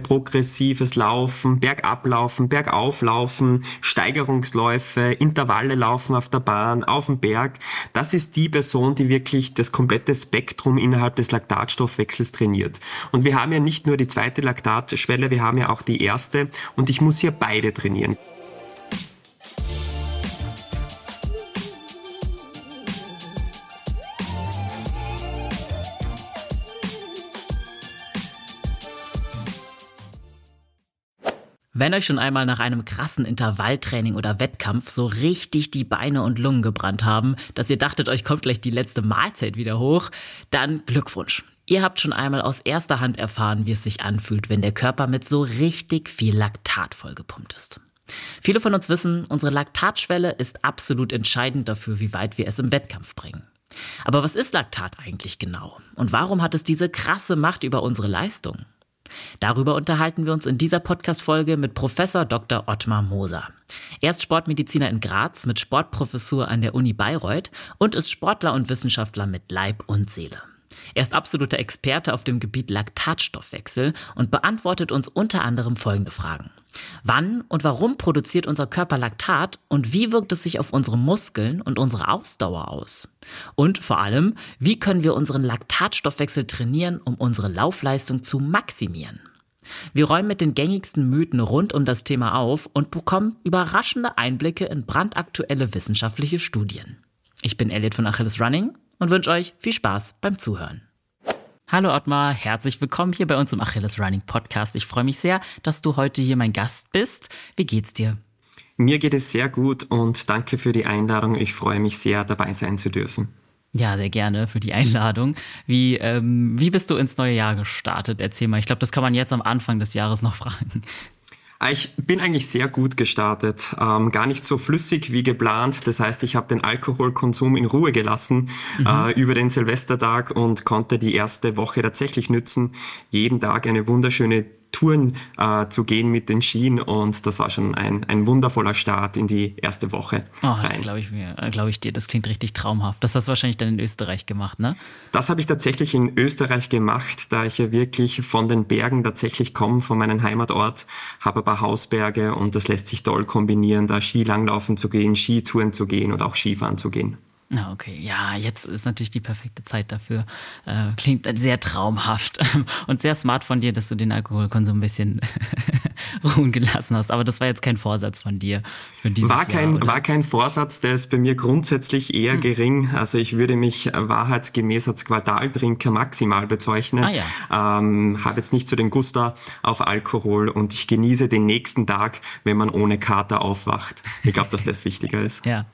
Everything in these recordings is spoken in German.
progressives Laufen, Bergablaufen, Bergauflaufen, Steigerungsläufe, Intervalle laufen auf der Bahn, auf dem Berg. Das ist die Person, die wirklich das komplette Spektrum innerhalb des Laktatstoffwechsels trainiert. Und wir haben ja nicht nur die zweite Laktatschwelle, wir haben ja auch die erste und ich muss hier beide trainieren. Wenn euch schon einmal nach einem krassen Intervalltraining oder Wettkampf so richtig die Beine und Lungen gebrannt haben, dass ihr dachtet, euch kommt gleich die letzte Mahlzeit wieder hoch, dann Glückwunsch. Ihr habt schon einmal aus erster Hand erfahren, wie es sich anfühlt, wenn der Körper mit so richtig viel Laktat vollgepumpt ist. Viele von uns wissen, unsere Laktatschwelle ist absolut entscheidend dafür, wie weit wir es im Wettkampf bringen. Aber was ist Laktat eigentlich genau? Und warum hat es diese krasse Macht über unsere Leistung? Darüber unterhalten wir uns in dieser Podcast-Folge mit Professor Dr. Ottmar Moser. Er ist Sportmediziner in Graz mit Sportprofessur an der Uni Bayreuth und ist Sportler und Wissenschaftler mit Leib und Seele. Er ist absoluter Experte auf dem Gebiet Laktatstoffwechsel und beantwortet uns unter anderem folgende Fragen. Wann und warum produziert unser Körper Laktat und wie wirkt es sich auf unsere Muskeln und unsere Ausdauer aus? Und vor allem, wie können wir unseren Laktatstoffwechsel trainieren, um unsere Laufleistung zu maximieren? Wir räumen mit den gängigsten Mythen rund um das Thema auf und bekommen überraschende Einblicke in brandaktuelle wissenschaftliche Studien. Ich bin Elliot von Achilles Running und wünsche euch viel Spaß beim Zuhören. Hallo Ottmar, herzlich willkommen hier bei uns im Achilles Running Podcast. Ich freue mich sehr, dass du heute hier mein Gast bist. Wie geht's dir? Mir geht es sehr gut und danke für die Einladung. Ich freue mich sehr, dabei sein zu dürfen. Ja, sehr gerne für die Einladung. Wie, ähm, wie bist du ins neue Jahr gestartet? Erzähl mal. Ich glaube, das kann man jetzt am Anfang des Jahres noch fragen. Ah, ich bin eigentlich sehr gut gestartet, ähm, gar nicht so flüssig wie geplant. Das heißt, ich habe den Alkoholkonsum in Ruhe gelassen mhm. äh, über den Silvestertag und konnte die erste Woche tatsächlich nützen, jeden Tag eine wunderschöne Touren äh, zu gehen mit den Skien und das war schon ein, ein wundervoller Start in die erste Woche. Oh, das glaube ich mir, äh, glaube ich dir, das klingt richtig traumhaft. Das hast du wahrscheinlich dann in Österreich gemacht, ne? Das habe ich tatsächlich in Österreich gemacht, da ich ja wirklich von den Bergen tatsächlich komme, von meinem Heimatort, habe ein paar Hausberge und das lässt sich toll kombinieren, da Skilanglaufen zu gehen, Skitouren zu gehen und auch Skifahren zu gehen. Na, okay. Ja, jetzt ist natürlich die perfekte Zeit dafür. Äh, klingt sehr traumhaft und sehr smart von dir, dass du den Alkoholkonsum ein bisschen ruhen gelassen hast. Aber das war jetzt kein Vorsatz von dir war kein, Jahr, war kein Vorsatz, der ist bei mir grundsätzlich eher hm. gering. Also ich würde mich wahrheitsgemäß als Quartaltrinker maximal bezeichnen. Ah, ja. ähm, Habe jetzt nicht so den Guster auf Alkohol und ich genieße den nächsten Tag, wenn man ohne Kater aufwacht. Ich glaube, dass das wichtiger ist. Ja,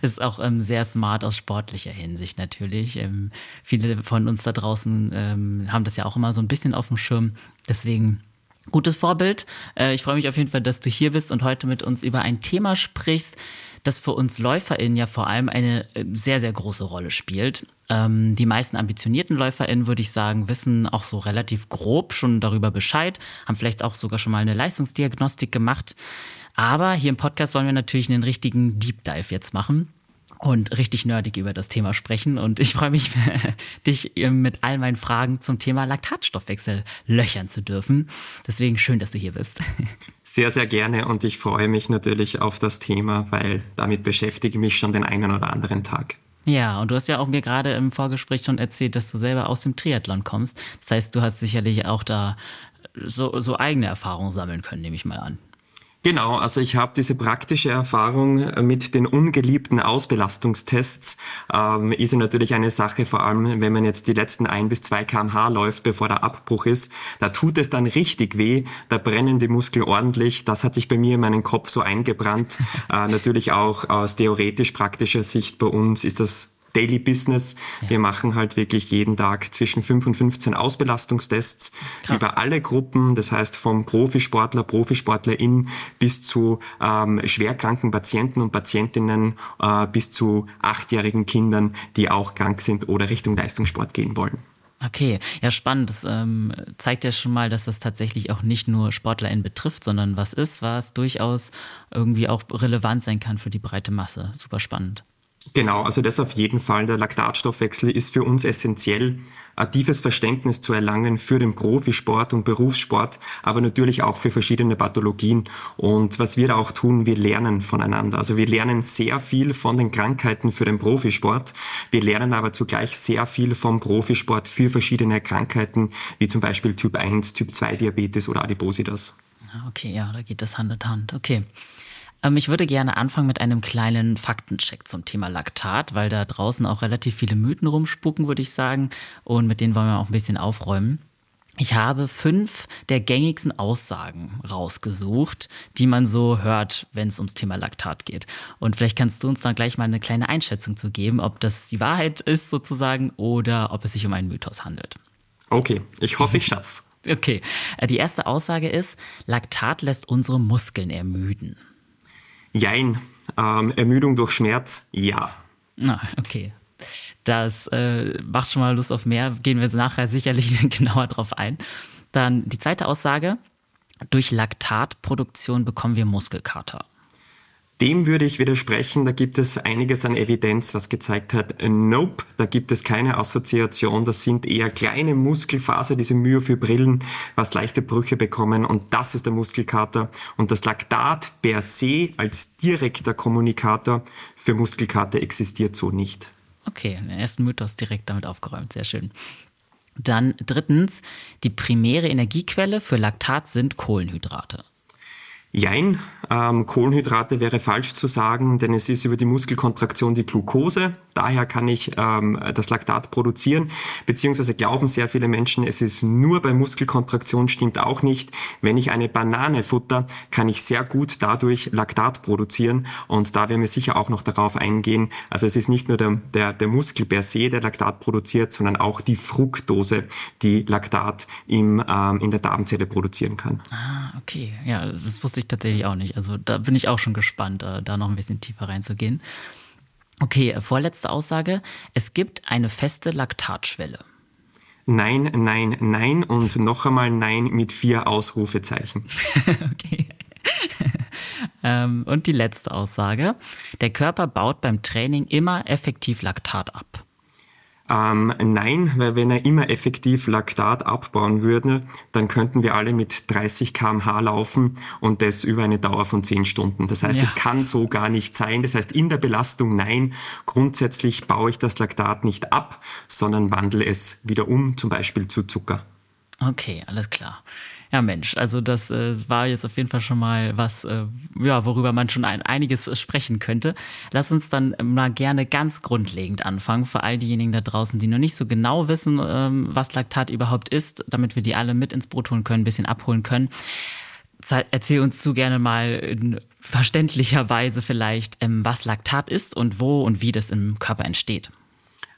ist auch ähm, sehr smart aus sportlicher Hinsicht natürlich. Ähm, viele von uns da draußen ähm, haben das ja auch immer so ein bisschen auf dem Schirm. Deswegen gutes Vorbild. Äh, ich freue mich auf jeden Fall, dass du hier bist und heute mit uns über ein Thema sprichst, das für uns LäuferInnen ja vor allem eine äh, sehr, sehr große Rolle spielt. Ähm, die meisten ambitionierten LäuferInnen, würde ich sagen, wissen auch so relativ grob schon darüber Bescheid, haben vielleicht auch sogar schon mal eine Leistungsdiagnostik gemacht. Aber hier im Podcast wollen wir natürlich einen richtigen Deep Dive jetzt machen und richtig nerdig über das Thema sprechen. Und ich freue mich, dich mit all meinen Fragen zum Thema Laktatstoffwechsel löchern zu dürfen. Deswegen schön, dass du hier bist. Sehr, sehr gerne und ich freue mich natürlich auf das Thema, weil damit beschäftige ich mich schon den einen oder anderen Tag. Ja, und du hast ja auch mir gerade im Vorgespräch schon erzählt, dass du selber aus dem Triathlon kommst. Das heißt, du hast sicherlich auch da so, so eigene Erfahrungen sammeln können, nehme ich mal an. Genau, also ich habe diese praktische Erfahrung mit den ungeliebten Ausbelastungstests. Ähm, ist ja natürlich eine Sache, vor allem wenn man jetzt die letzten ein bis zwei kmh läuft, bevor der Abbruch ist. Da tut es dann richtig weh, da brennen die Muskeln ordentlich. Das hat sich bei mir in meinen Kopf so eingebrannt. Äh, natürlich auch aus theoretisch praktischer Sicht bei uns ist das Daily Business. Ja. Wir machen halt wirklich jeden Tag zwischen 5 und 15 Ausbelastungstests Krass. über alle Gruppen, das heißt vom Profisportler, Profisportlerin bis zu ähm, schwerkranken Patienten und Patientinnen äh, bis zu achtjährigen Kindern, die auch krank sind oder Richtung Leistungssport gehen wollen. Okay, ja spannend. Das ähm, zeigt ja schon mal, dass das tatsächlich auch nicht nur SportlerInnen betrifft, sondern was ist, was durchaus irgendwie auch relevant sein kann für die breite Masse. Super spannend. Genau, also das auf jeden Fall. Der Laktatstoffwechsel ist für uns essentiell, ein tiefes Verständnis zu erlangen für den Profisport und Berufssport, aber natürlich auch für verschiedene Pathologien. Und was wir da auch tun, wir lernen voneinander. Also wir lernen sehr viel von den Krankheiten für den Profisport. Wir lernen aber zugleich sehr viel vom Profisport für verschiedene Krankheiten, wie zum Beispiel Typ 1, Typ 2 Diabetes oder Adipositas. Ah, okay, ja, da geht das Hand in Hand. Okay. Ähm, ich würde gerne anfangen mit einem kleinen Faktencheck zum Thema Laktat, weil da draußen auch relativ viele Mythen rumspucken, würde ich sagen. Und mit denen wollen wir auch ein bisschen aufräumen. Ich habe fünf der gängigsten Aussagen rausgesucht, die man so hört, wenn es ums Thema Laktat geht. Und vielleicht kannst du uns da gleich mal eine kleine Einschätzung zu geben, ob das die Wahrheit ist sozusagen oder ob es sich um einen Mythos handelt. Okay, ich hoffe, ich schaff's. Okay, äh, die erste Aussage ist, Laktat lässt unsere Muskeln ermüden. Jein. Ähm, Ermüdung durch Schmerz, ja. Na, okay. Das äh, macht schon mal Lust auf mehr. Gehen wir jetzt nachher sicherlich genauer drauf ein. Dann die zweite Aussage. Durch Laktatproduktion bekommen wir Muskelkater. Dem würde ich widersprechen. Da gibt es einiges an Evidenz, was gezeigt hat, nope, da gibt es keine Assoziation. Das sind eher kleine Muskelfaser, diese Myofibrillen, was leichte Brüche bekommen. Und das ist der Muskelkater. Und das Laktat per se als direkter Kommunikator für Muskelkater existiert so nicht. Okay, den ersten Mythos direkt damit aufgeräumt. Sehr schön. Dann drittens, die primäre Energiequelle für Laktat sind Kohlenhydrate. Jein, ähm, Kohlenhydrate wäre falsch zu sagen, denn es ist über die Muskelkontraktion die Glucose. Daher kann ich ähm, das Laktat produzieren, beziehungsweise glauben sehr viele Menschen, es ist nur bei Muskelkontraktion, stimmt auch nicht. Wenn ich eine Banane futter, kann ich sehr gut dadurch Laktat produzieren und da werden wir sicher auch noch darauf eingehen. Also es ist nicht nur der, der, der Muskel per se, der Laktat produziert, sondern auch die Fructose, die Laktat im, ähm, in der Darmzelle produzieren kann. Ah, okay. Ja, das wusste ich tatsächlich auch nicht. Also da bin ich auch schon gespannt, äh, da noch ein bisschen tiefer reinzugehen. Okay, äh, vorletzte Aussage. Es gibt eine feste Laktatschwelle. Nein, nein, nein und noch einmal nein mit vier Ausrufezeichen. okay. ähm, und die letzte Aussage. Der Körper baut beim Training immer effektiv Laktat ab. Ähm, nein, weil wenn er immer effektiv Laktat abbauen würde, dann könnten wir alle mit 30 kmh laufen und das über eine Dauer von 10 Stunden. Das heißt, es kann so gar nicht sein. Das heißt, in der Belastung nein, grundsätzlich baue ich das Laktat nicht ab, sondern wandle es wieder um, zum Beispiel zu Zucker. Okay, alles klar. Ja, Mensch, also das äh, war jetzt auf jeden Fall schon mal was, äh, ja, worüber man schon ein, einiges sprechen könnte. Lass uns dann mal gerne ganz grundlegend anfangen, für all diejenigen da draußen, die noch nicht so genau wissen, ähm, was Laktat überhaupt ist, damit wir die alle mit ins Brot holen können, ein bisschen abholen können. Erzähl uns zu gerne mal in verständlicher Weise vielleicht, ähm, was Laktat ist und wo und wie das im Körper entsteht.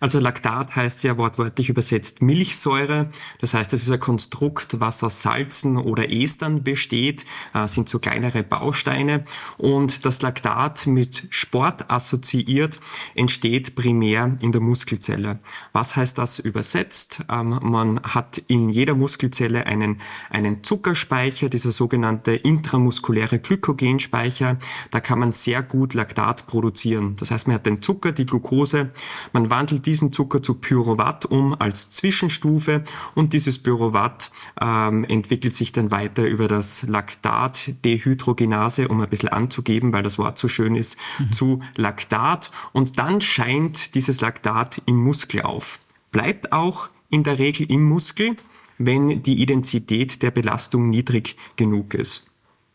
Also Laktat heißt ja wortwörtlich übersetzt Milchsäure. Das heißt, es ist ein Konstrukt, was aus Salzen oder Estern besteht, äh, sind so kleinere Bausteine. Und das Laktat mit Sport assoziiert entsteht primär in der Muskelzelle. Was heißt das übersetzt? Ähm, man hat in jeder Muskelzelle einen, einen Zuckerspeicher, dieser sogenannte intramuskuläre Glykogenspeicher. Da kann man sehr gut Laktat produzieren. Das heißt, man hat den Zucker, die Glucose, man wandelt diesen Zucker zu Pyruvat um als Zwischenstufe und dieses Pyruvat ähm, entwickelt sich dann weiter über das Laktat Dehydrogenase, um ein bisschen anzugeben, weil das Wort so schön ist, mhm. zu Laktat und dann scheint dieses Laktat im Muskel auf. Bleibt auch in der Regel im Muskel, wenn die Intensität der Belastung niedrig genug ist.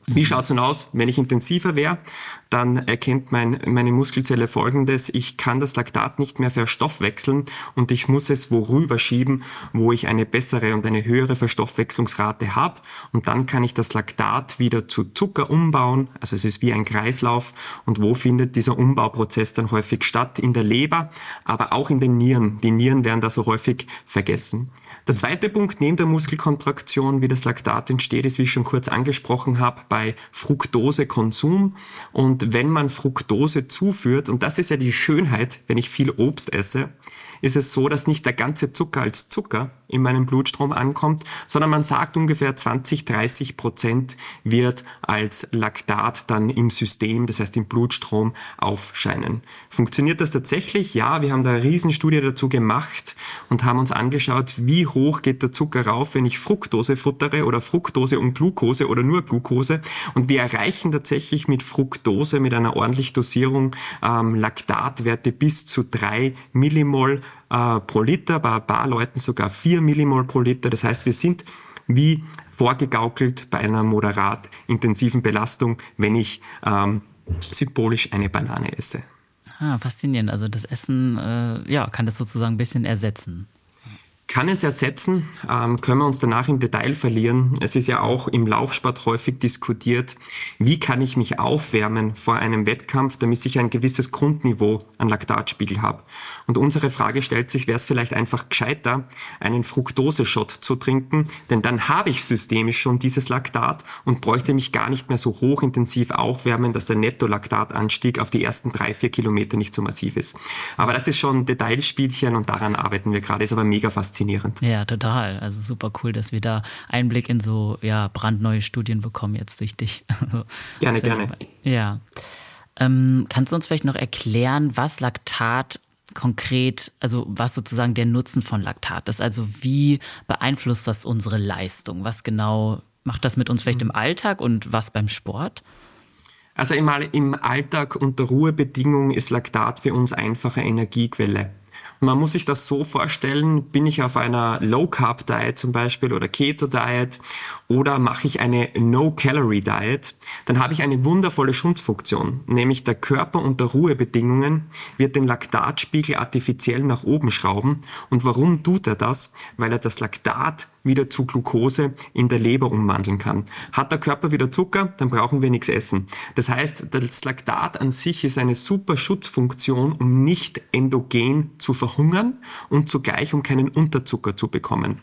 Wie schaut's denn aus, wenn ich intensiver wäre? Dann erkennt mein, meine Muskelzelle folgendes, ich kann das Laktat nicht mehr verstoffwechseln und ich muss es worüber schieben, wo ich eine bessere und eine höhere Verstoffwechslungsrate habe. Und dann kann ich das Laktat wieder zu Zucker umbauen. Also es ist wie ein Kreislauf. Und wo findet dieser Umbauprozess dann häufig statt? In der Leber, aber auch in den Nieren. Die Nieren werden da so häufig vergessen. Der zweite Punkt neben der Muskelkontraktion, wie das Laktat entsteht, ist, wie ich schon kurz angesprochen habe, bei Fructosekonsum. Und wenn man Fructose zuführt, und das ist ja die Schönheit, wenn ich viel Obst esse, ist es so, dass nicht der ganze Zucker als Zucker in meinem Blutstrom ankommt, sondern man sagt ungefähr 20, 30 Prozent wird als Laktat dann im System, das heißt im Blutstrom aufscheinen. Funktioniert das tatsächlich? Ja, wir haben da eine Riesenstudie dazu gemacht und haben uns angeschaut, wie hoch geht der Zucker rauf, wenn ich Fructose futtere oder Fructose und Glucose oder nur Glucose. Und wir erreichen tatsächlich mit Fructose, mit einer ordentlichen Dosierung ähm, Laktatwerte bis zu drei Millimol äh, pro Liter, bei ein paar Leuten sogar 4 Millimol pro Liter. Das heißt, wir sind wie vorgegaukelt bei einer moderat intensiven Belastung, wenn ich ähm, symbolisch eine Banane esse. Ah, faszinierend. Also das Essen äh, ja, kann das sozusagen ein bisschen ersetzen. Kann es ersetzen? Ähm, können wir uns danach im Detail verlieren? Es ist ja auch im Laufsport häufig diskutiert, wie kann ich mich aufwärmen vor einem Wettkampf, damit ich ein gewisses Grundniveau an Laktatspiegel habe. Und unsere Frage stellt sich, wäre es vielleicht einfach gescheiter, einen Fructose-Shot zu trinken, denn dann habe ich systemisch schon dieses Laktat und bräuchte mich gar nicht mehr so hochintensiv aufwärmen, dass der Netto-Laktatanstieg auf die ersten drei, vier Kilometer nicht so massiv ist. Aber das ist schon ein Detailspielchen und daran arbeiten wir gerade. Ist aber mega faszinierend faszinierend. Ja, total. Also super cool, dass wir da Einblick in so ja, brandneue Studien bekommen jetzt durch dich. Also, gerne, gerne. Ja. Ähm, kannst du uns vielleicht noch erklären, was Laktat konkret, also was sozusagen der Nutzen von Laktat ist? Also wie beeinflusst das unsere Leistung? Was genau macht das mit uns vielleicht im Alltag und was beim Sport? Also im, im Alltag unter Ruhebedingungen ist Laktat für uns einfache Energiequelle. Man muss sich das so vorstellen, bin ich auf einer Low-Carb-Diet zum Beispiel oder Keto-Diet oder mache ich eine No-Calorie-Diet, dann habe ich eine wundervolle Schutzfunktion, nämlich der Körper unter Ruhebedingungen wird den Laktatspiegel artifiziell nach oben schrauben. Und warum tut er das? Weil er das Laktat wieder zu Glucose in der Leber umwandeln kann. Hat der Körper wieder Zucker, dann brauchen wir nichts essen. Das heißt, das Laktat an sich ist eine super Schutzfunktion, um nicht endogen zu verhungern und zugleich um keinen Unterzucker zu bekommen.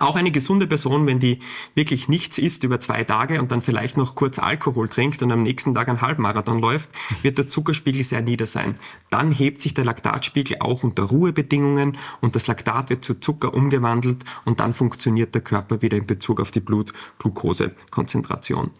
Auch eine gesunde Person, wenn die wirklich nichts isst über zwei Tage und dann vielleicht noch kurz Alkohol trinkt und am nächsten Tag einen Halbmarathon läuft, wird der Zuckerspiegel sehr nieder sein. Dann hebt sich der Laktatspiegel auch unter Ruhebedingungen und das Laktat wird zu Zucker umgewandelt und dann funktioniert der Körper wieder in Bezug auf die Blut-Glucose-Konzentration.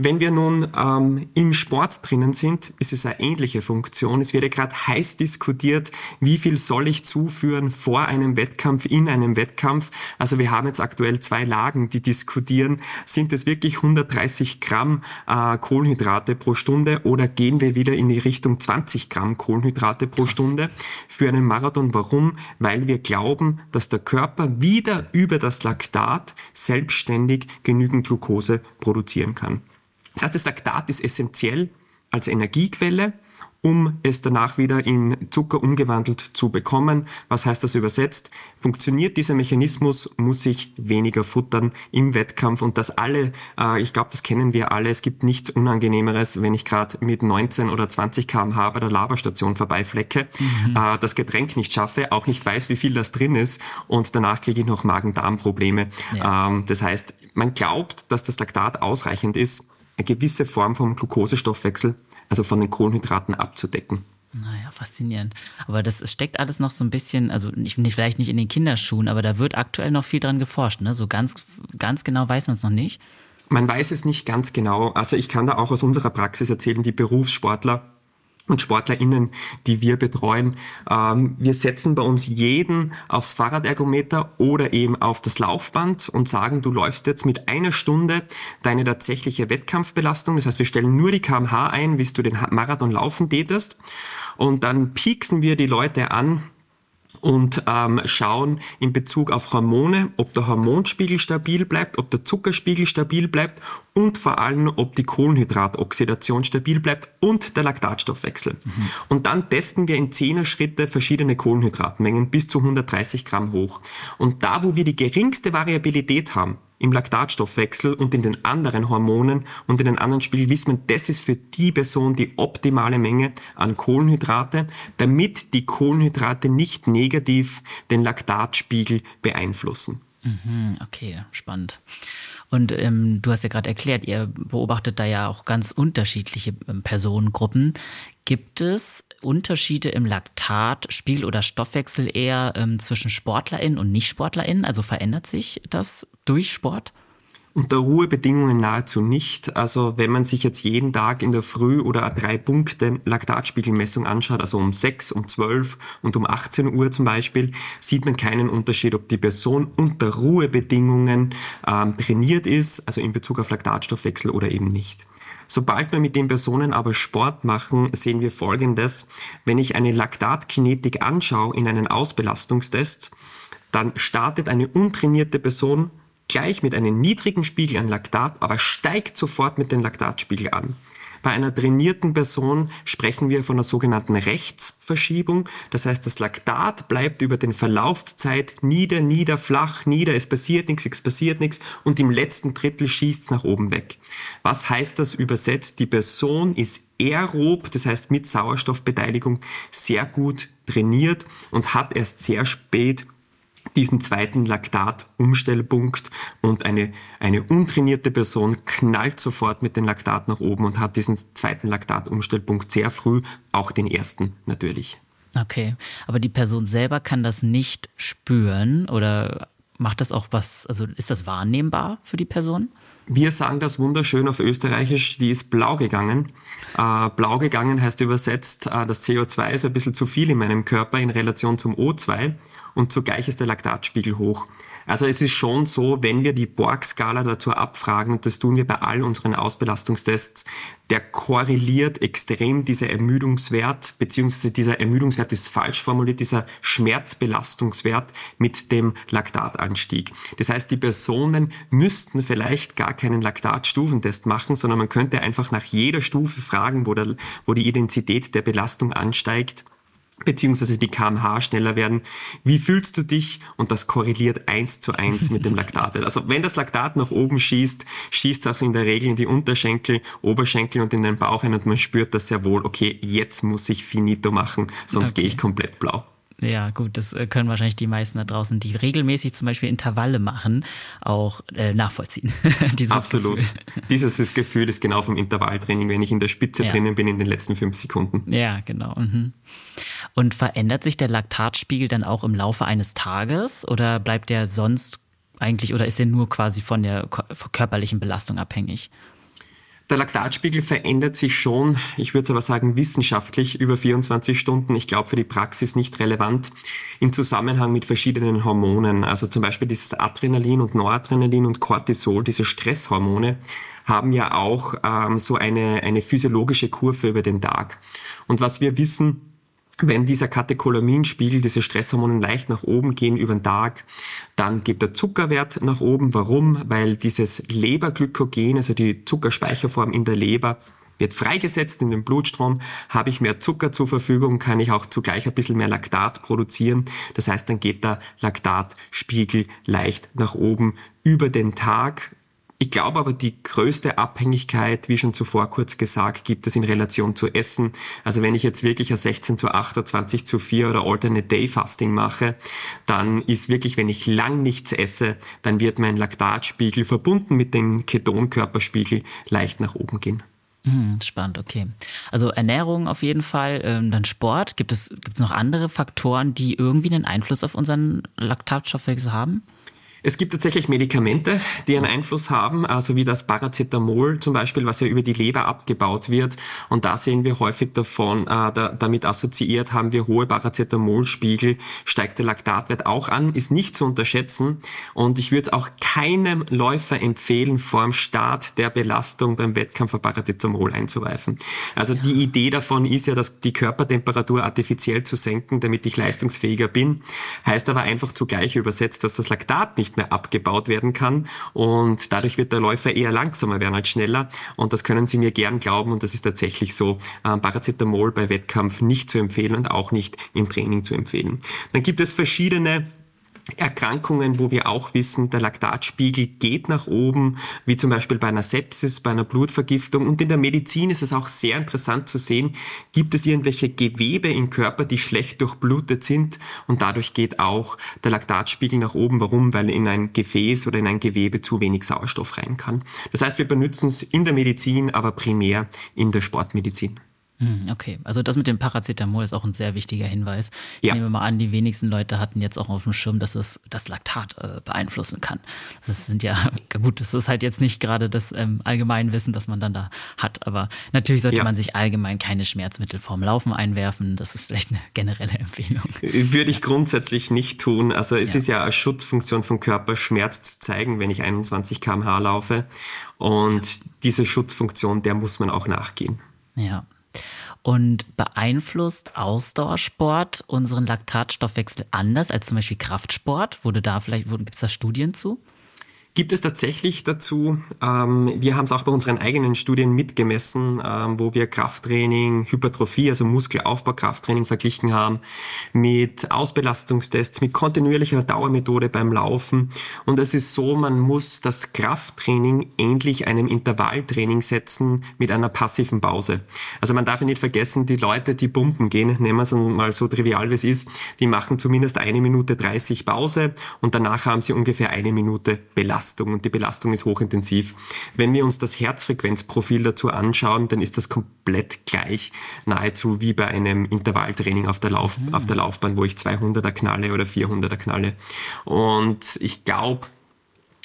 Wenn wir nun ähm, im Sport drinnen sind, ist es eine ähnliche Funktion. Es wird ja gerade heiß diskutiert, wie viel soll ich zuführen vor einem Wettkampf, in einem Wettkampf. Also wir haben jetzt aktuell zwei Lagen, die diskutieren, sind es wirklich 130 Gramm äh, Kohlenhydrate pro Stunde oder gehen wir wieder in die Richtung 20 Gramm Kohlenhydrate pro Krass. Stunde für einen Marathon? Warum? Weil wir glauben, dass der Körper wieder über das Laktat selbstständig genügend Glucose produzieren kann. Das heißt, das Laktat ist essentiell als Energiequelle um es danach wieder in Zucker umgewandelt zu bekommen. Was heißt das übersetzt? Funktioniert dieser Mechanismus, muss ich weniger futtern im Wettkampf und das alle, äh, ich glaube, das kennen wir alle, es gibt nichts Unangenehmeres, wenn ich gerade mit 19 oder 20 kmh bei der Laberstation vorbeiflecke, mhm. äh, das Getränk nicht schaffe, auch nicht weiß, wie viel das drin ist und danach kriege ich noch Magen-Darm-Probleme. Ja. Ähm, das heißt, man glaubt, dass das Laktat ausreichend ist, eine gewisse Form vom Glukosestoffwechsel also von den Kohlenhydraten abzudecken. Naja, faszinierend. Aber das steckt alles noch so ein bisschen, also ich, vielleicht nicht in den Kinderschuhen, aber da wird aktuell noch viel dran geforscht. Ne? So ganz, ganz genau weiß man es noch nicht. Man weiß es nicht ganz genau. Also ich kann da auch aus unserer Praxis erzählen, die Berufssportler und SportlerInnen, die wir betreuen. Ähm, wir setzen bei uns jeden aufs Fahrradergometer oder eben auf das Laufband und sagen, du läufst jetzt mit einer Stunde deine tatsächliche Wettkampfbelastung. Das heißt, wir stellen nur die kmh ein, bis du den Marathon laufen tätest. Und dann pieksen wir die Leute an, und ähm, schauen in Bezug auf Hormone, ob der Hormonspiegel stabil bleibt, ob der Zuckerspiegel stabil bleibt und vor allem, ob die Kohlenhydratoxidation stabil bleibt und der Laktatstoffwechsel. Mhm. Und dann testen wir in 10er Schritte verschiedene Kohlenhydratmengen bis zu 130 Gramm hoch. Und da, wo wir die geringste Variabilität haben, im Laktatstoffwechsel und in den anderen Hormonen und in den anderen Spiegeln wissen wir, das ist für die Person die optimale Menge an Kohlenhydrate, damit die Kohlenhydrate nicht negativ den Laktatspiegel beeinflussen. Mhm, okay, spannend. Und ähm, du hast ja gerade erklärt, ihr beobachtet da ja auch ganz unterschiedliche ähm, Personengruppen. Gibt es Unterschiede im Laktat, Spiegel oder Stoffwechsel eher ähm, zwischen SportlerInnen und Nicht-SportlerInnen? Also verändert sich das durch Sport? Unter Ruhebedingungen nahezu nicht. Also wenn man sich jetzt jeden Tag in der Früh oder drei Punkte Laktatspiegelmessung anschaut, also um 6, um 12 und um 18 Uhr zum Beispiel, sieht man keinen Unterschied, ob die Person unter Ruhebedingungen ähm, trainiert ist, also in Bezug auf Laktatstoffwechsel oder eben nicht. Sobald wir mit den Personen aber Sport machen, sehen wir Folgendes. Wenn ich eine Laktatkinetik anschaue in einen Ausbelastungstest, dann startet eine untrainierte Person gleich mit einem niedrigen Spiegel an Laktat, aber steigt sofort mit dem Laktatspiegel an. Bei einer trainierten Person sprechen wir von einer sogenannten Rechtsverschiebung. Das heißt, das Laktat bleibt über den Verlauf der Zeit nieder, nieder, flach, nieder, es passiert nichts, es passiert nichts und im letzten Drittel schießt es nach oben weg. Was heißt das übersetzt? Die Person ist aerob, das heißt mit Sauerstoffbeteiligung, sehr gut trainiert und hat erst sehr spät diesen zweiten Laktatumstellpunkt und eine, eine untrainierte Person knallt sofort mit dem Laktat nach oben und hat diesen zweiten Laktatumstellpunkt sehr früh, auch den ersten natürlich. Okay, aber die Person selber kann das nicht spüren oder macht das auch was, also ist das wahrnehmbar für die Person? Wir sagen das wunderschön auf Österreichisch, die ist blau gegangen. Äh, blau gegangen heißt übersetzt, äh, das CO2 ist ein bisschen zu viel in meinem Körper in Relation zum O2 und zugleich ist der Laktatspiegel hoch. Also es ist schon so, wenn wir die Borg-Skala dazu abfragen, und das tun wir bei all unseren Ausbelastungstests, der korreliert extrem dieser Ermüdungswert, beziehungsweise dieser Ermüdungswert ist falsch formuliert, dieser Schmerzbelastungswert mit dem Laktatanstieg. Das heißt, die Personen müssten vielleicht gar keinen Laktatstufentest machen, sondern man könnte einfach nach jeder Stufe fragen, wo, der, wo die Intensität der Belastung ansteigt beziehungsweise die kmh schneller werden. Wie fühlst du dich? Und das korreliert eins zu eins mit dem Laktat. Also wenn das Laktat nach oben schießt, schießt es auch in der Regel in die Unterschenkel, Oberschenkel und in den Bauch ein und man spürt das sehr wohl, okay, jetzt muss ich finito machen, sonst okay. gehe ich komplett blau. Ja, gut, das äh, können wahrscheinlich die meisten da draußen, die regelmäßig zum Beispiel Intervalle machen, auch äh, nachvollziehen. Dieses Absolut. Gefühl. Dieses Gefühl ist genau vom Intervalltraining, wenn ich in der Spitze ja. drinnen bin in den letzten fünf Sekunden. Ja, genau. Mhm. Und verändert sich der Laktatspiegel dann auch im Laufe eines Tages oder bleibt der sonst eigentlich oder ist er nur quasi von der körperlichen Belastung abhängig? Der Laktatspiegel verändert sich schon, ich würde aber sagen wissenschaftlich über 24 Stunden. Ich glaube für die Praxis nicht relevant im Zusammenhang mit verschiedenen Hormonen. Also zum Beispiel dieses Adrenalin und Noradrenalin und Cortisol, diese Stresshormone, haben ja auch ähm, so eine, eine physiologische Kurve über den Tag. Und was wir wissen, wenn dieser Katecholaminspiegel, diese Stresshormone leicht nach oben gehen über den Tag, dann geht der Zuckerwert nach oben. Warum? Weil dieses Leberglykogen, also die Zuckerspeicherform in der Leber, wird freigesetzt in den Blutstrom, habe ich mehr Zucker zur Verfügung, kann ich auch zugleich ein bisschen mehr Laktat produzieren. Das heißt, dann geht der Laktatspiegel leicht nach oben über den Tag ich glaube aber, die größte Abhängigkeit, wie schon zuvor kurz gesagt, gibt es in Relation zu Essen. Also wenn ich jetzt wirklich ein 16 zu 8 oder 20 zu 4 oder Alternate Day Fasting mache, dann ist wirklich, wenn ich lang nichts esse, dann wird mein Laktatspiegel verbunden mit dem Ketonkörperspiegel leicht nach oben gehen. Hm, spannend, okay. Also Ernährung auf jeden Fall, ähm, dann Sport. Gibt es, gibt es noch andere Faktoren, die irgendwie einen Einfluss auf unseren Laktatstoffwechsel haben? Es gibt tatsächlich Medikamente, die einen Einfluss haben, also wie das Paracetamol zum Beispiel, was ja über die Leber abgebaut wird. Und da sehen wir häufig davon, äh, da, damit assoziiert haben wir hohe Paracetamolspiegel, steigt der Laktatwert auch an, ist nicht zu unterschätzen. Und ich würde auch keinem Läufer empfehlen, vor dem Start der Belastung beim Wettkampf ein Paracetamol einzuweifen. Also ja. die Idee davon ist ja, dass die Körpertemperatur artifiziell zu senken, damit ich leistungsfähiger bin. Heißt aber einfach zugleich übersetzt, dass das Laktat nicht mehr abgebaut werden kann und dadurch wird der Läufer eher langsamer werden als schneller und das können Sie mir gern glauben und das ist tatsächlich so. Ähm, Paracetamol bei Wettkampf nicht zu empfehlen und auch nicht im Training zu empfehlen. Dann gibt es verschiedene Erkrankungen, wo wir auch wissen, der Laktatspiegel geht nach oben, wie zum Beispiel bei einer Sepsis, bei einer Blutvergiftung. Und in der Medizin ist es auch sehr interessant zu sehen, gibt es irgendwelche Gewebe im Körper, die schlecht durchblutet sind und dadurch geht auch der Laktatspiegel nach oben. Warum? Weil in ein Gefäß oder in ein Gewebe zu wenig Sauerstoff rein kann. Das heißt, wir benutzen es in der Medizin, aber primär in der Sportmedizin. Hm, okay, also das mit dem Paracetamol ist auch ein sehr wichtiger Hinweis. Ich ja. nehme mal an, die wenigsten Leute hatten jetzt auch auf dem Schirm, dass es das Laktat äh, beeinflussen kann. Das sind ja, gut, das ist halt jetzt nicht gerade das ähm, Allgemeinwissen, das man dann da hat, aber natürlich sollte ja. man sich allgemein keine Schmerzmittel vorm Laufen einwerfen. Das ist vielleicht eine generelle Empfehlung. Würde ich grundsätzlich nicht tun. Also es ja. ist ja eine Schutzfunktion vom Körper, Schmerz zu zeigen, wenn ich 21 kmh laufe. Und diese Schutzfunktion, der muss man auch nachgehen. Ja. Und beeinflusst Ausdauersport unseren Laktatstoffwechsel anders als zum Beispiel Kraftsport? Wurde da vielleicht, gibt es da Studien zu? Gibt es tatsächlich dazu. Ähm, wir haben es auch bei unseren eigenen Studien mitgemessen, ähm, wo wir Krafttraining, Hypertrophie, also Muskelaufbau-Krafttraining verglichen haben mit Ausbelastungstests, mit kontinuierlicher Dauermethode beim Laufen. Und es ist so, man muss das Krafttraining ähnlich einem Intervalltraining setzen mit einer passiven Pause. Also man darf ja nicht vergessen, die Leute, die pumpen gehen, nehmen wir es mal so trivial wie es ist, die machen zumindest eine Minute 30 Pause und danach haben sie ungefähr eine Minute Belastung. Belastung und die Belastung ist hochintensiv. Wenn wir uns das Herzfrequenzprofil dazu anschauen, dann ist das komplett gleich, nahezu wie bei einem Intervalltraining auf der, Lauf, mhm. auf der Laufbahn, wo ich 200er knalle oder 400er knalle. Und ich glaube,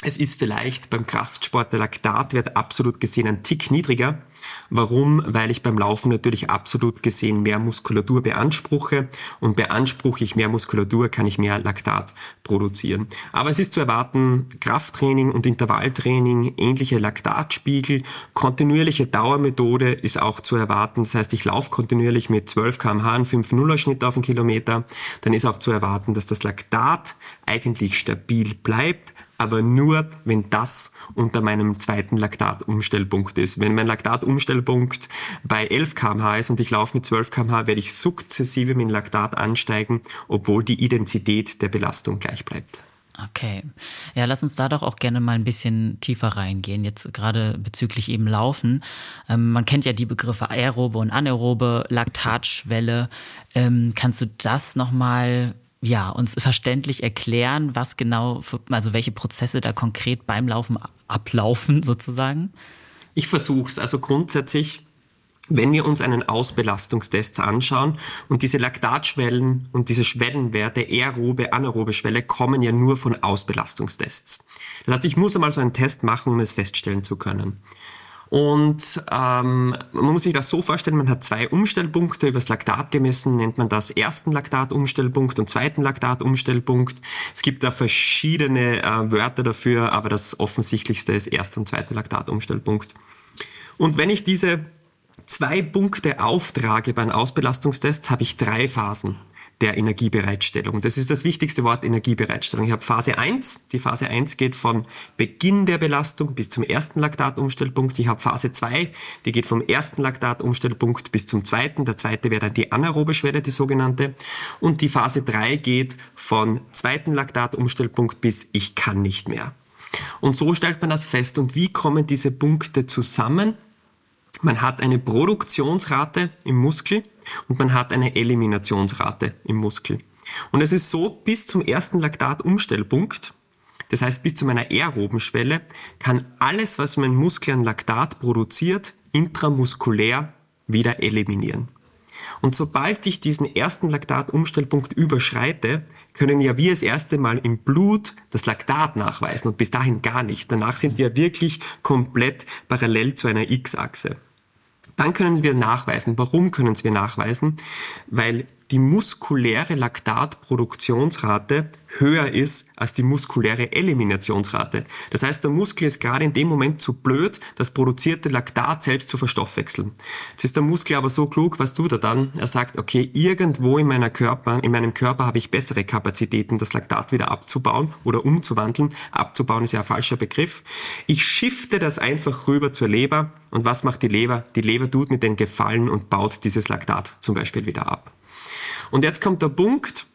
es ist vielleicht beim Kraftsport der Laktatwert absolut gesehen ein Tick niedriger. Warum? Weil ich beim Laufen natürlich absolut gesehen mehr Muskulatur beanspruche und beanspruche ich mehr Muskulatur, kann ich mehr Laktat produzieren. Aber es ist zu erwarten, Krafttraining und Intervalltraining, ähnliche Laktatspiegel, kontinuierliche Dauermethode ist auch zu erwarten. Das heißt, ich laufe kontinuierlich mit 12 kmh und 5,0er Schnitt auf den Kilometer. Dann ist auch zu erwarten, dass das Laktat eigentlich stabil bleibt, aber nur, wenn das unter meinem zweiten Laktatumstellpunkt ist. Wenn mein Laktatumstellpunkt bei 11 kmh ist und ich laufe mit 12 kmh, werde ich sukzessive mit Laktat ansteigen, obwohl die Intensität der Belastung gleich bleibt. Okay. Ja, lass uns da doch auch gerne mal ein bisschen tiefer reingehen, jetzt gerade bezüglich eben Laufen. Ähm, man kennt ja die Begriffe aerobe und anaerobe Laktatschwelle. Ähm, kannst du das nochmal ja, uns verständlich erklären, was genau, für, also welche Prozesse da konkret beim Laufen ablaufen sozusagen? Ich versuche es. Also grundsätzlich, wenn wir uns einen Ausbelastungstest anschauen und diese Laktatschwellen und diese Schwellenwerte, aerobe, anaerobe Schwelle, kommen ja nur von Ausbelastungstests. Das heißt, ich muss einmal so einen Test machen, um es feststellen zu können. Und ähm, man muss sich das so vorstellen, man hat zwei Umstellpunkte, übers Laktat gemessen nennt man das ersten Laktatumstellpunkt und zweiten Laktatumstellpunkt. Es gibt da verschiedene äh, Wörter dafür, aber das offensichtlichste ist erster und zweiter Laktatumstellpunkt. Und wenn ich diese zwei Punkte auftrage bei einem Ausbelastungstest, habe ich drei Phasen der Energiebereitstellung. Das ist das wichtigste Wort Energiebereitstellung. Ich habe Phase 1. Die Phase 1 geht von Beginn der Belastung bis zum ersten Laktatumstellpunkt. Ich habe Phase 2, die geht vom ersten Laktatumstellpunkt bis zum zweiten. Der zweite wäre dann die anaerobe Schwelle, die sogenannte. Und die Phase 3 geht von zweiten Laktatumstellpunkt bis ich kann nicht mehr. Und so stellt man das fest. Und wie kommen diese Punkte zusammen? Man hat eine Produktionsrate im Muskel und man hat eine Eliminationsrate im Muskel. Und es ist so, bis zum ersten Laktatumstellpunkt, das heißt bis zu meiner aeroben Schwelle, kann alles, was mein Muskel an Laktat produziert, intramuskulär wieder eliminieren. Und sobald ich diesen ersten Laktatumstellpunkt überschreite, können ja wir das erste Mal im Blut das Laktat nachweisen und bis dahin gar nicht. Danach sind wir wirklich komplett parallel zu einer X-Achse. Dann können wir nachweisen. Warum können wir nachweisen? Weil die muskuläre Laktatproduktionsrate höher ist als die muskuläre Eliminationsrate. Das heißt, der Muskel ist gerade in dem Moment zu blöd, das produzierte Laktat selbst zu verstoffwechseln. Jetzt ist der Muskel aber so klug, was tut er dann? Er sagt, okay, irgendwo in, meiner Körper, in meinem Körper habe ich bessere Kapazitäten, das Laktat wieder abzubauen oder umzuwandeln. Abzubauen ist ja ein falscher Begriff. Ich shifte das einfach rüber zur Leber. Und was macht die Leber? Die Leber tut mit den Gefallen und baut dieses Laktat zum Beispiel wieder ab. Und jetzt kommt der Punkt,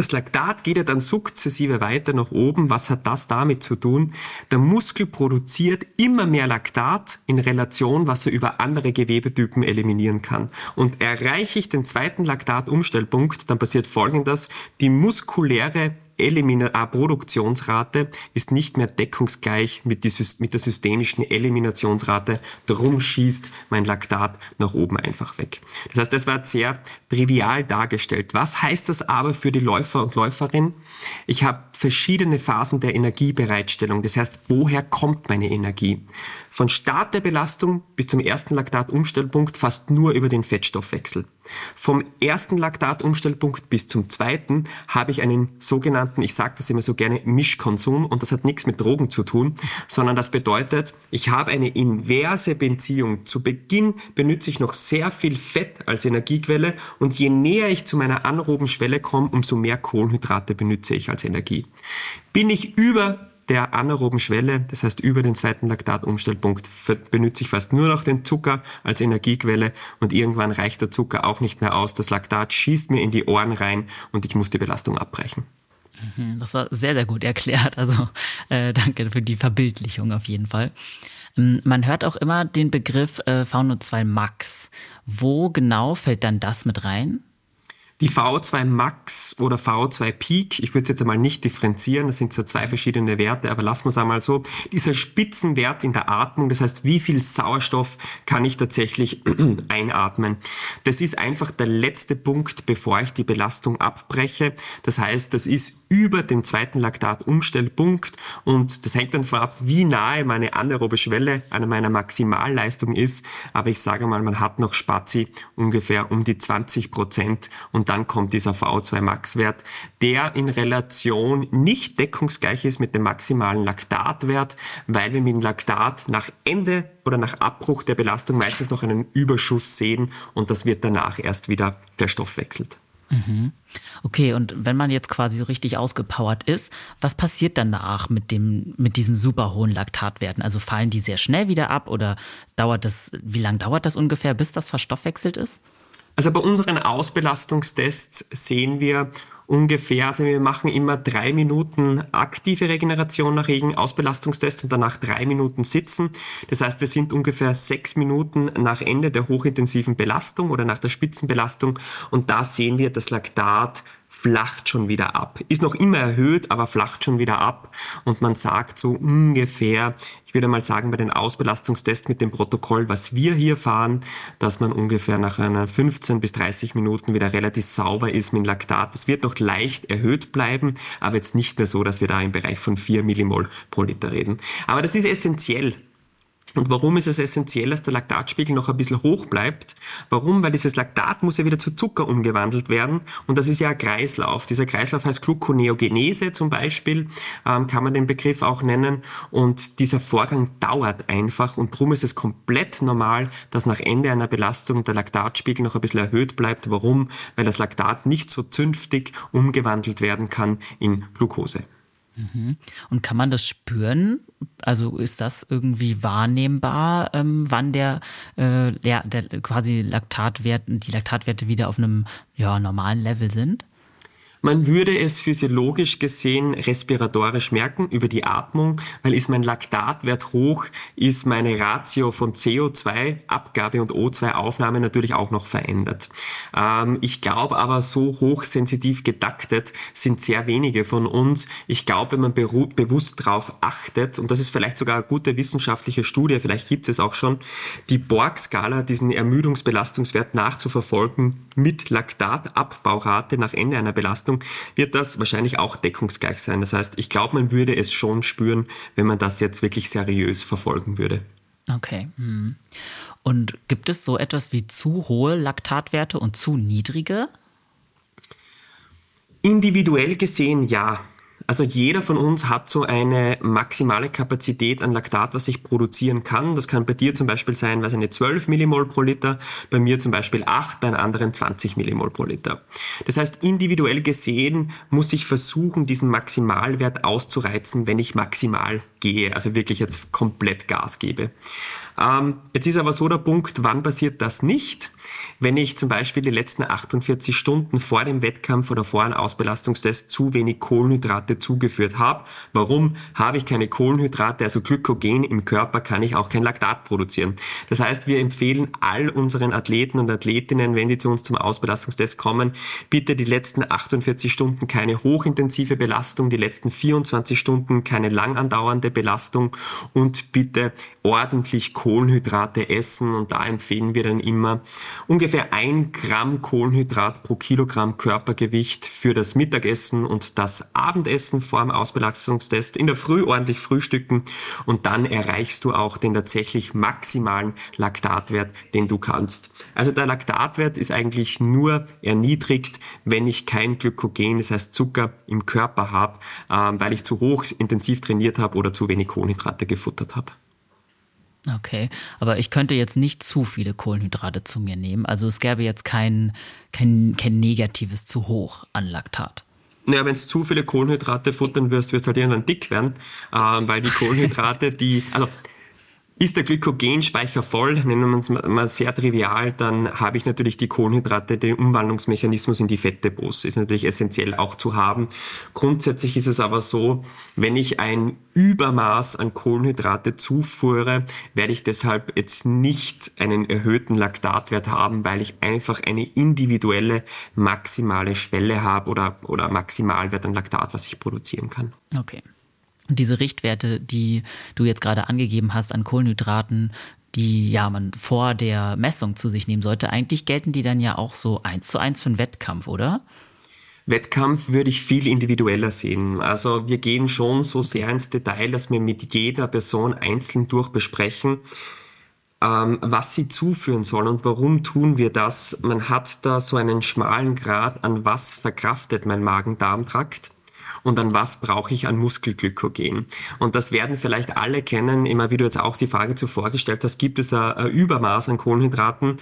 Das Laktat geht ja dann sukzessive weiter nach oben. Was hat das damit zu tun? Der Muskel produziert immer mehr Laktat in Relation, was er über andere Gewebetypen eliminieren kann. Und erreiche ich den zweiten Laktatumstellpunkt, dann passiert Folgendes. Die muskuläre Eliminaproduktionsrate ist nicht mehr deckungsgleich mit, mit der systemischen Eliminationsrate. Darum schießt mein Laktat nach oben einfach weg. Das heißt, das war sehr trivial dargestellt. Was heißt das aber für die Läufer und Läuferin? Ich habe verschiedene Phasen der Energiebereitstellung. Das heißt, woher kommt meine Energie? Von Start der Belastung bis zum ersten Laktatumstellpunkt fast nur über den Fettstoffwechsel. Vom ersten Laktatumstellpunkt bis zum zweiten habe ich einen sogenannten, ich sage das immer so gerne, Mischkonsum und das hat nichts mit Drogen zu tun, sondern das bedeutet, ich habe eine inverse Beziehung. Zu Beginn benutze ich noch sehr viel Fett als Energiequelle und je näher ich zu meiner anaeroben Schwelle komme, umso mehr Kohlenhydrate benutze ich als Energie. Bin ich über der anaeroben Schwelle, das heißt über den zweiten Laktatumstellpunkt, benutze ich fast nur noch den Zucker als Energiequelle und irgendwann reicht der Zucker auch nicht mehr aus. Das Laktat schießt mir in die Ohren rein und ich muss die Belastung abbrechen. Mhm, das war sehr, sehr gut erklärt. Also äh, danke für die Verbildlichung auf jeden Fall. Ähm, man hört auch immer den Begriff äh, VNO2 Max. Wo genau fällt dann das mit rein? Die VO2 Max oder VO2 Peak, ich würde es jetzt einmal nicht differenzieren, das sind so zwei verschiedene Werte, aber lassen wir es einmal so. Dieser Spitzenwert in der Atmung, das heißt, wie viel Sauerstoff kann ich tatsächlich einatmen. Das ist einfach der letzte Punkt, bevor ich die Belastung abbreche. Das heißt, das ist über dem zweiten Laktatumstellpunkt und das hängt dann vorab, wie nahe meine anaerobe Schwelle an meiner Maximalleistung ist. Aber ich sage mal, man hat noch Spazi ungefähr um die 20 Prozent und dann kommt dieser VO2 Max-Wert, der in Relation nicht deckungsgleich ist mit dem maximalen Laktatwert, weil wir mit dem Laktat nach Ende oder nach Abbruch der Belastung meistens noch einen Überschuss sehen und das wird danach erst wieder verstoffwechselt. Mhm. Okay, und wenn man jetzt quasi so richtig ausgepowert ist, was passiert danach mit dem, mit diesen super hohen Laktatwerten? Also fallen die sehr schnell wieder ab oder dauert das, wie lange dauert das ungefähr, bis das verstoffwechselt ist? Also bei unseren Ausbelastungstests sehen wir ungefähr, also wir machen immer drei Minuten aktive Regeneration nach Regen, Ausbelastungstest und danach drei Minuten sitzen. Das heißt, wir sind ungefähr sechs Minuten nach Ende der hochintensiven Belastung oder nach der Spitzenbelastung und da sehen wir das Laktat flacht schon wieder ab. Ist noch immer erhöht, aber flacht schon wieder ab. Und man sagt so ungefähr, ich würde mal sagen, bei den Ausbelastungstests mit dem Protokoll, was wir hier fahren, dass man ungefähr nach einer 15 bis 30 Minuten wieder relativ sauber ist mit Laktat. Es wird noch leicht erhöht bleiben, aber jetzt nicht mehr so, dass wir da im Bereich von 4 Millimol pro Liter reden. Aber das ist essentiell und warum ist es essentiell, dass der Laktatspiegel noch ein bisschen hoch bleibt? Warum? Weil dieses Laktat muss ja wieder zu Zucker umgewandelt werden und das ist ja ein Kreislauf. Dieser Kreislauf heißt Gluconeogenese zum Beispiel, ähm, kann man den Begriff auch nennen und dieser Vorgang dauert einfach und darum ist es komplett normal, dass nach Ende einer Belastung der Laktatspiegel noch ein bisschen erhöht bleibt. Warum? Weil das Laktat nicht so zünftig umgewandelt werden kann in Glucose. Mhm. Und kann man das spüren? Also ist das irgendwie wahrnehmbar, ähm, wann der, äh, ja, der quasi Laktatwert, die Laktatwerte wieder auf einem ja, normalen Level sind? Man würde es physiologisch gesehen respiratorisch merken über die Atmung, weil ist mein Laktatwert hoch, ist meine Ratio von CO2-Abgabe und O2-Aufnahme natürlich auch noch verändert. Ähm, ich glaube aber, so hochsensitiv gedaktet sind sehr wenige von uns. Ich glaube, wenn man bewusst darauf achtet, und das ist vielleicht sogar eine gute wissenschaftliche Studie, vielleicht gibt es auch schon, die Borg-Skala, diesen Ermüdungsbelastungswert nachzuverfolgen mit Laktatabbaurate nach Ende einer Belastung, Leistung, wird das wahrscheinlich auch deckungsgleich sein. Das heißt, ich glaube, man würde es schon spüren, wenn man das jetzt wirklich seriös verfolgen würde. Okay. Hm. Und gibt es so etwas wie zu hohe Laktatwerte und zu niedrige? Individuell gesehen ja. Also jeder von uns hat so eine maximale Kapazität an Laktat, was ich produzieren kann. Das kann bei dir zum Beispiel sein, weiß eine 12 Millimol pro Liter, bei mir zum Beispiel 8, bei einem anderen 20 Millimol pro Liter. Das heißt, individuell gesehen muss ich versuchen, diesen Maximalwert auszureizen, wenn ich maximal gehe, also wirklich jetzt komplett Gas gebe. Ähm, jetzt ist aber so der Punkt, wann passiert das nicht? Wenn ich zum Beispiel die letzten 48 Stunden vor dem Wettkampf oder vor einem Ausbelastungstest zu wenig Kohlenhydrate zugeführt habe. Warum habe ich keine Kohlenhydrate, also Glykogen im Körper, kann ich auch kein Laktat produzieren. Das heißt, wir empfehlen all unseren Athleten und Athletinnen, wenn die zu uns zum Ausbelastungstest kommen, bitte die letzten 48 Stunden keine hochintensive Belastung, die letzten 24 Stunden keine lang andauernde Belastung und bitte ordentlich Kohlenhydrate essen und da empfehlen wir dann immer ungefähr ein Gramm Kohlenhydrat pro Kilogramm Körpergewicht für das Mittagessen und das Abendessen vor dem Ausbelastungstest. In der Früh ordentlich frühstücken und dann erreichst du auch den tatsächlich maximalen Laktatwert, den du kannst. Also der Laktatwert ist eigentlich nur erniedrigt, wenn ich kein Glykogen, das heißt Zucker im Körper habe, ähm, weil ich zu hoch intensiv trainiert habe oder zu wenig Kohlenhydrate gefuttert habe. Okay, aber ich könnte jetzt nicht zu viele Kohlenhydrate zu mir nehmen. Also es gäbe jetzt kein, kein, kein negatives zu hoch an Laktat. Naja, wenn du zu viele Kohlenhydrate futtern wirst, wirst du halt irgendwann dick werden, ähm, weil die Kohlenhydrate, die, also ist der Glykogenspeicher voll, nennen wir es mal sehr trivial, dann habe ich natürlich die Kohlenhydrate, den Umwandlungsmechanismus in die Fettdepots. Ist natürlich essentiell auch zu haben. Grundsätzlich ist es aber so, wenn ich ein Übermaß an Kohlenhydrate zuführe, werde ich deshalb jetzt nicht einen erhöhten Laktatwert haben, weil ich einfach eine individuelle maximale Schwelle habe oder, oder Maximalwert an Laktat, was ich produzieren kann. Okay. Diese Richtwerte, die du jetzt gerade angegeben hast an Kohlenhydraten, die ja man vor der Messung zu sich nehmen sollte, eigentlich gelten die dann ja auch so eins zu eins für einen Wettkampf, oder? Wettkampf würde ich viel individueller sehen. Also wir gehen schon so sehr ins Detail, dass wir mit jeder Person einzeln durchbesprechen, ähm, was sie zuführen soll und warum tun wir das. Man hat da so einen schmalen Grad an was verkraftet mein Magen-Darm-Trakt und an was brauche ich an Muskelglykogen. Und das werden vielleicht alle kennen, immer wie du jetzt auch die Frage zuvor gestellt hast, gibt es ein, Übermaß an Kohlenhydraten?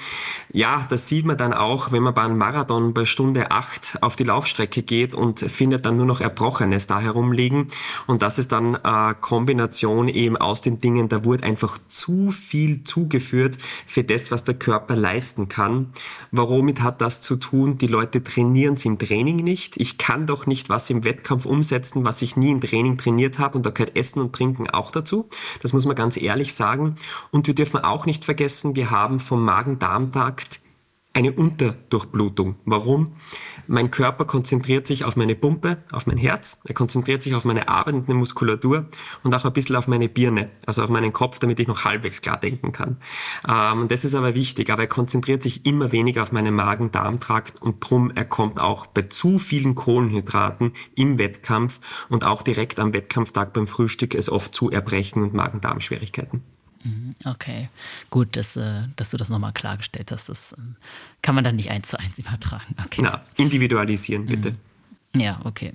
Ja, das sieht man dann auch, wenn man bei einem Marathon bei Stunde 8 auf die Laufstrecke geht und findet dann nur noch Erbrochenes da herumliegen. Und das ist dann eine Kombination eben aus den Dingen, da wurde einfach zu viel zugeführt für das, was der Körper leisten kann. Womit hat das zu tun? Die Leute trainieren es im Training nicht. Ich kann doch nicht was im Wettkampf umsetzen, was ich nie im Training trainiert habe. Und da gehört Essen und Trinken auch dazu. Das muss man ganz ehrlich sagen. Und wir dürfen auch nicht vergessen, wir haben vom Magen-Darm-Trakt eine Unterdurchblutung. Warum? Mein Körper konzentriert sich auf meine Pumpe, auf mein Herz, er konzentriert sich auf meine arbeitende Muskulatur und auch ein bisschen auf meine Birne, also auf meinen Kopf, damit ich noch halbwegs klar denken kann. Ähm, das ist aber wichtig, aber er konzentriert sich immer weniger auf meinen Magen-Darm-Trakt und drum er kommt auch bei zu vielen Kohlenhydraten im Wettkampf und auch direkt am Wettkampftag beim Frühstück es oft zu Erbrechen und Magen-Darm-Schwierigkeiten. Mhm, okay, gut, dass, äh, dass du das nochmal klargestellt hast. Das ähm, kann man dann nicht eins zu eins übertragen. Okay. Na, individualisieren bitte. Mhm. Ja, okay.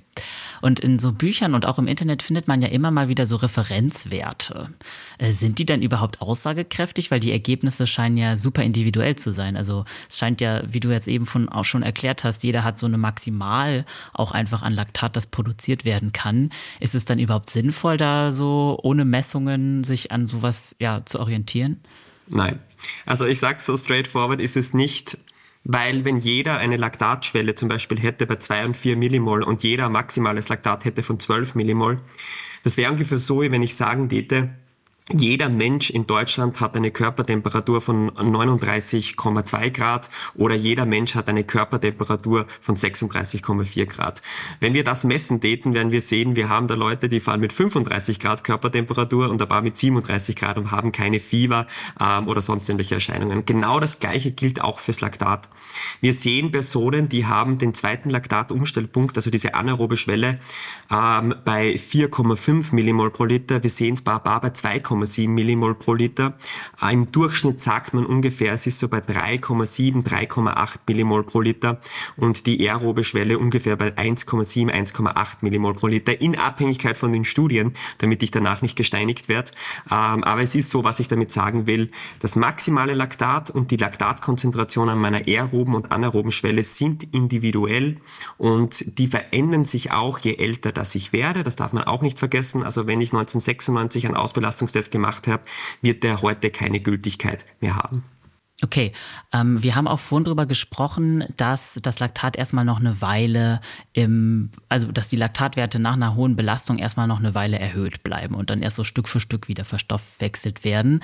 Und in so Büchern und auch im Internet findet man ja immer mal wieder so Referenzwerte. Äh, sind die dann überhaupt aussagekräftig? Weil die Ergebnisse scheinen ja super individuell zu sein. Also es scheint ja, wie du jetzt eben von auch schon erklärt hast, jeder hat so eine Maximal auch einfach an Laktat, das produziert werden kann. Ist es dann überhaupt sinnvoll, da so ohne Messungen sich an sowas ja zu orientieren? Nein. Also ich sage so straightforward, ist es nicht weil wenn jeder eine Laktatschwelle zum Beispiel hätte bei 2 und 4 Millimol und jeder maximales Laktat hätte von 12 Millimol, das wäre ungefähr so, wie wenn ich sagen täte, jeder Mensch in Deutschland hat eine Körpertemperatur von 39,2 Grad oder jeder Mensch hat eine Körpertemperatur von 36,4 Grad. Wenn wir das messen täten, werden wir sehen, wir haben da Leute, die fahren mit 35 Grad Körpertemperatur und ein paar mit 37 Grad und haben keine Fieber ähm, oder sonst irgendwelche Erscheinungen. Genau das Gleiche gilt auch fürs Laktat. Wir sehen Personen, die haben den zweiten Laktatumstellpunkt, also diese anaerobe Schwelle, ähm, bei 4,5 Millimol pro Liter. Wir sehen es bei, bei 2, 2,7 Millimol pro Liter. Äh, Im Durchschnitt sagt man ungefähr, es ist so bei 3,7, 3,8 Millimol pro Liter und die aerobe Schwelle ungefähr bei 1,7, 1,8 Millimol pro Liter in Abhängigkeit von den Studien, damit ich danach nicht gesteinigt werde. Ähm, aber es ist so, was ich damit sagen will, das maximale Laktat und die Laktatkonzentration an meiner aeroben und anaeroben Schwelle sind individuell und die verändern sich auch, je älter das ich werde. Das darf man auch nicht vergessen. Also wenn ich 1996 einen Ausbelastungstest gemacht habe, wird der heute keine Gültigkeit mehr haben. Okay, ähm, wir haben auch vorhin darüber gesprochen, dass das Laktat erstmal noch eine Weile im, also dass die Laktatwerte nach einer hohen Belastung erstmal noch eine Weile erhöht bleiben und dann erst so Stück für Stück wieder verstoffwechselt werden.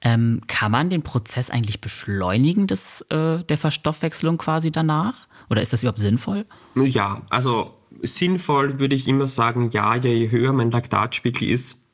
Ähm, kann man den Prozess eigentlich beschleunigen des, äh, der Verstoffwechslung quasi danach? Oder ist das überhaupt sinnvoll? Ja, also sinnvoll würde ich immer sagen, ja, je höher mein Laktatspiegel ist,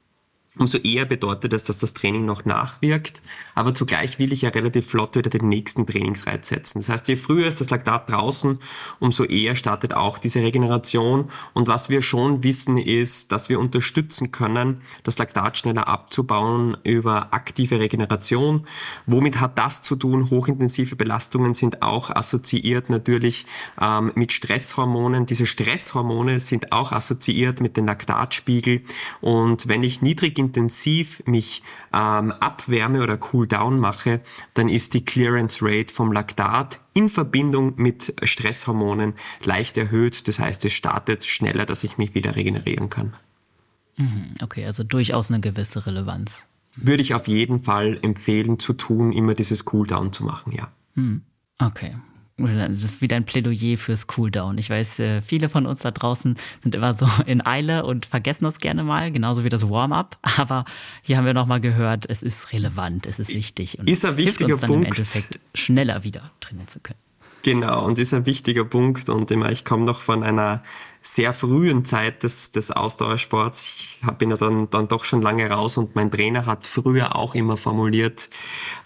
umso eher bedeutet das, dass das Training noch nachwirkt. Aber zugleich will ich ja relativ flott wieder den nächsten Trainingsreiz setzen. Das heißt, je früher ist das Laktat draußen, umso eher startet auch diese Regeneration. Und was wir schon wissen, ist, dass wir unterstützen können, das Laktat schneller abzubauen über aktive Regeneration. Womit hat das zu tun? Hochintensive Belastungen sind auch assoziiert natürlich ähm, mit Stresshormonen. Diese Stresshormone sind auch assoziiert mit dem Laktatspiegel. Und wenn ich niedrig intensiv mich ähm, abwärme oder cool down mache, dann ist die Clearance Rate vom Laktat in Verbindung mit Stresshormonen leicht erhöht. Das heißt, es startet schneller, dass ich mich wieder regenerieren kann. Mhm, okay, also durchaus eine gewisse Relevanz. Würde ich auf jeden Fall empfehlen zu tun, immer dieses Cooldown zu machen, ja. Mhm, okay, das ist wieder ein Plädoyer fürs Cooldown. Ich weiß, äh, viele von uns da draußen sind immer so in Eile und vergessen das gerne mal, genauso wie das Warm-up. Aber hier haben wir nochmal gehört, es ist relevant, es ist wichtig und ist ein wichtiger hilft uns dann Punkt. im Endeffekt schneller wieder trainieren zu können. Genau, und ist ein wichtiger Punkt. Und immer, ich komme noch von einer sehr frühen Zeit des, des Ausdauersports. Ich bin ja dann, dann doch schon lange raus und mein Trainer hat früher auch immer formuliert,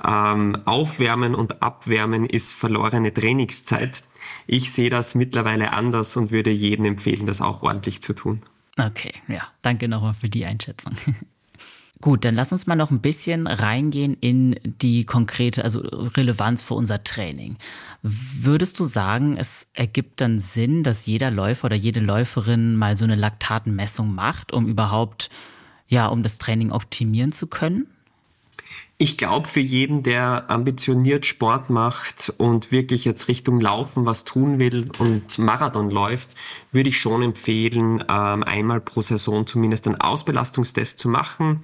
ähm, Aufwärmen und Abwärmen ist verlorene Trainingszeit. Ich sehe das mittlerweile anders und würde jedem empfehlen, das auch ordentlich zu tun. Okay, ja, danke nochmal für die Einschätzung. Gut, dann lass uns mal noch ein bisschen reingehen in die konkrete, also Relevanz für unser Training. Würdest du sagen, es ergibt dann Sinn, dass jeder Läufer oder jede Läuferin mal so eine Laktatenmessung macht, um überhaupt, ja, um das Training optimieren zu können? Ich glaube, für jeden, der ambitioniert Sport macht und wirklich jetzt Richtung Laufen was tun will und Marathon läuft, würde ich schon empfehlen, ähm, einmal pro Saison zumindest einen Ausbelastungstest zu machen.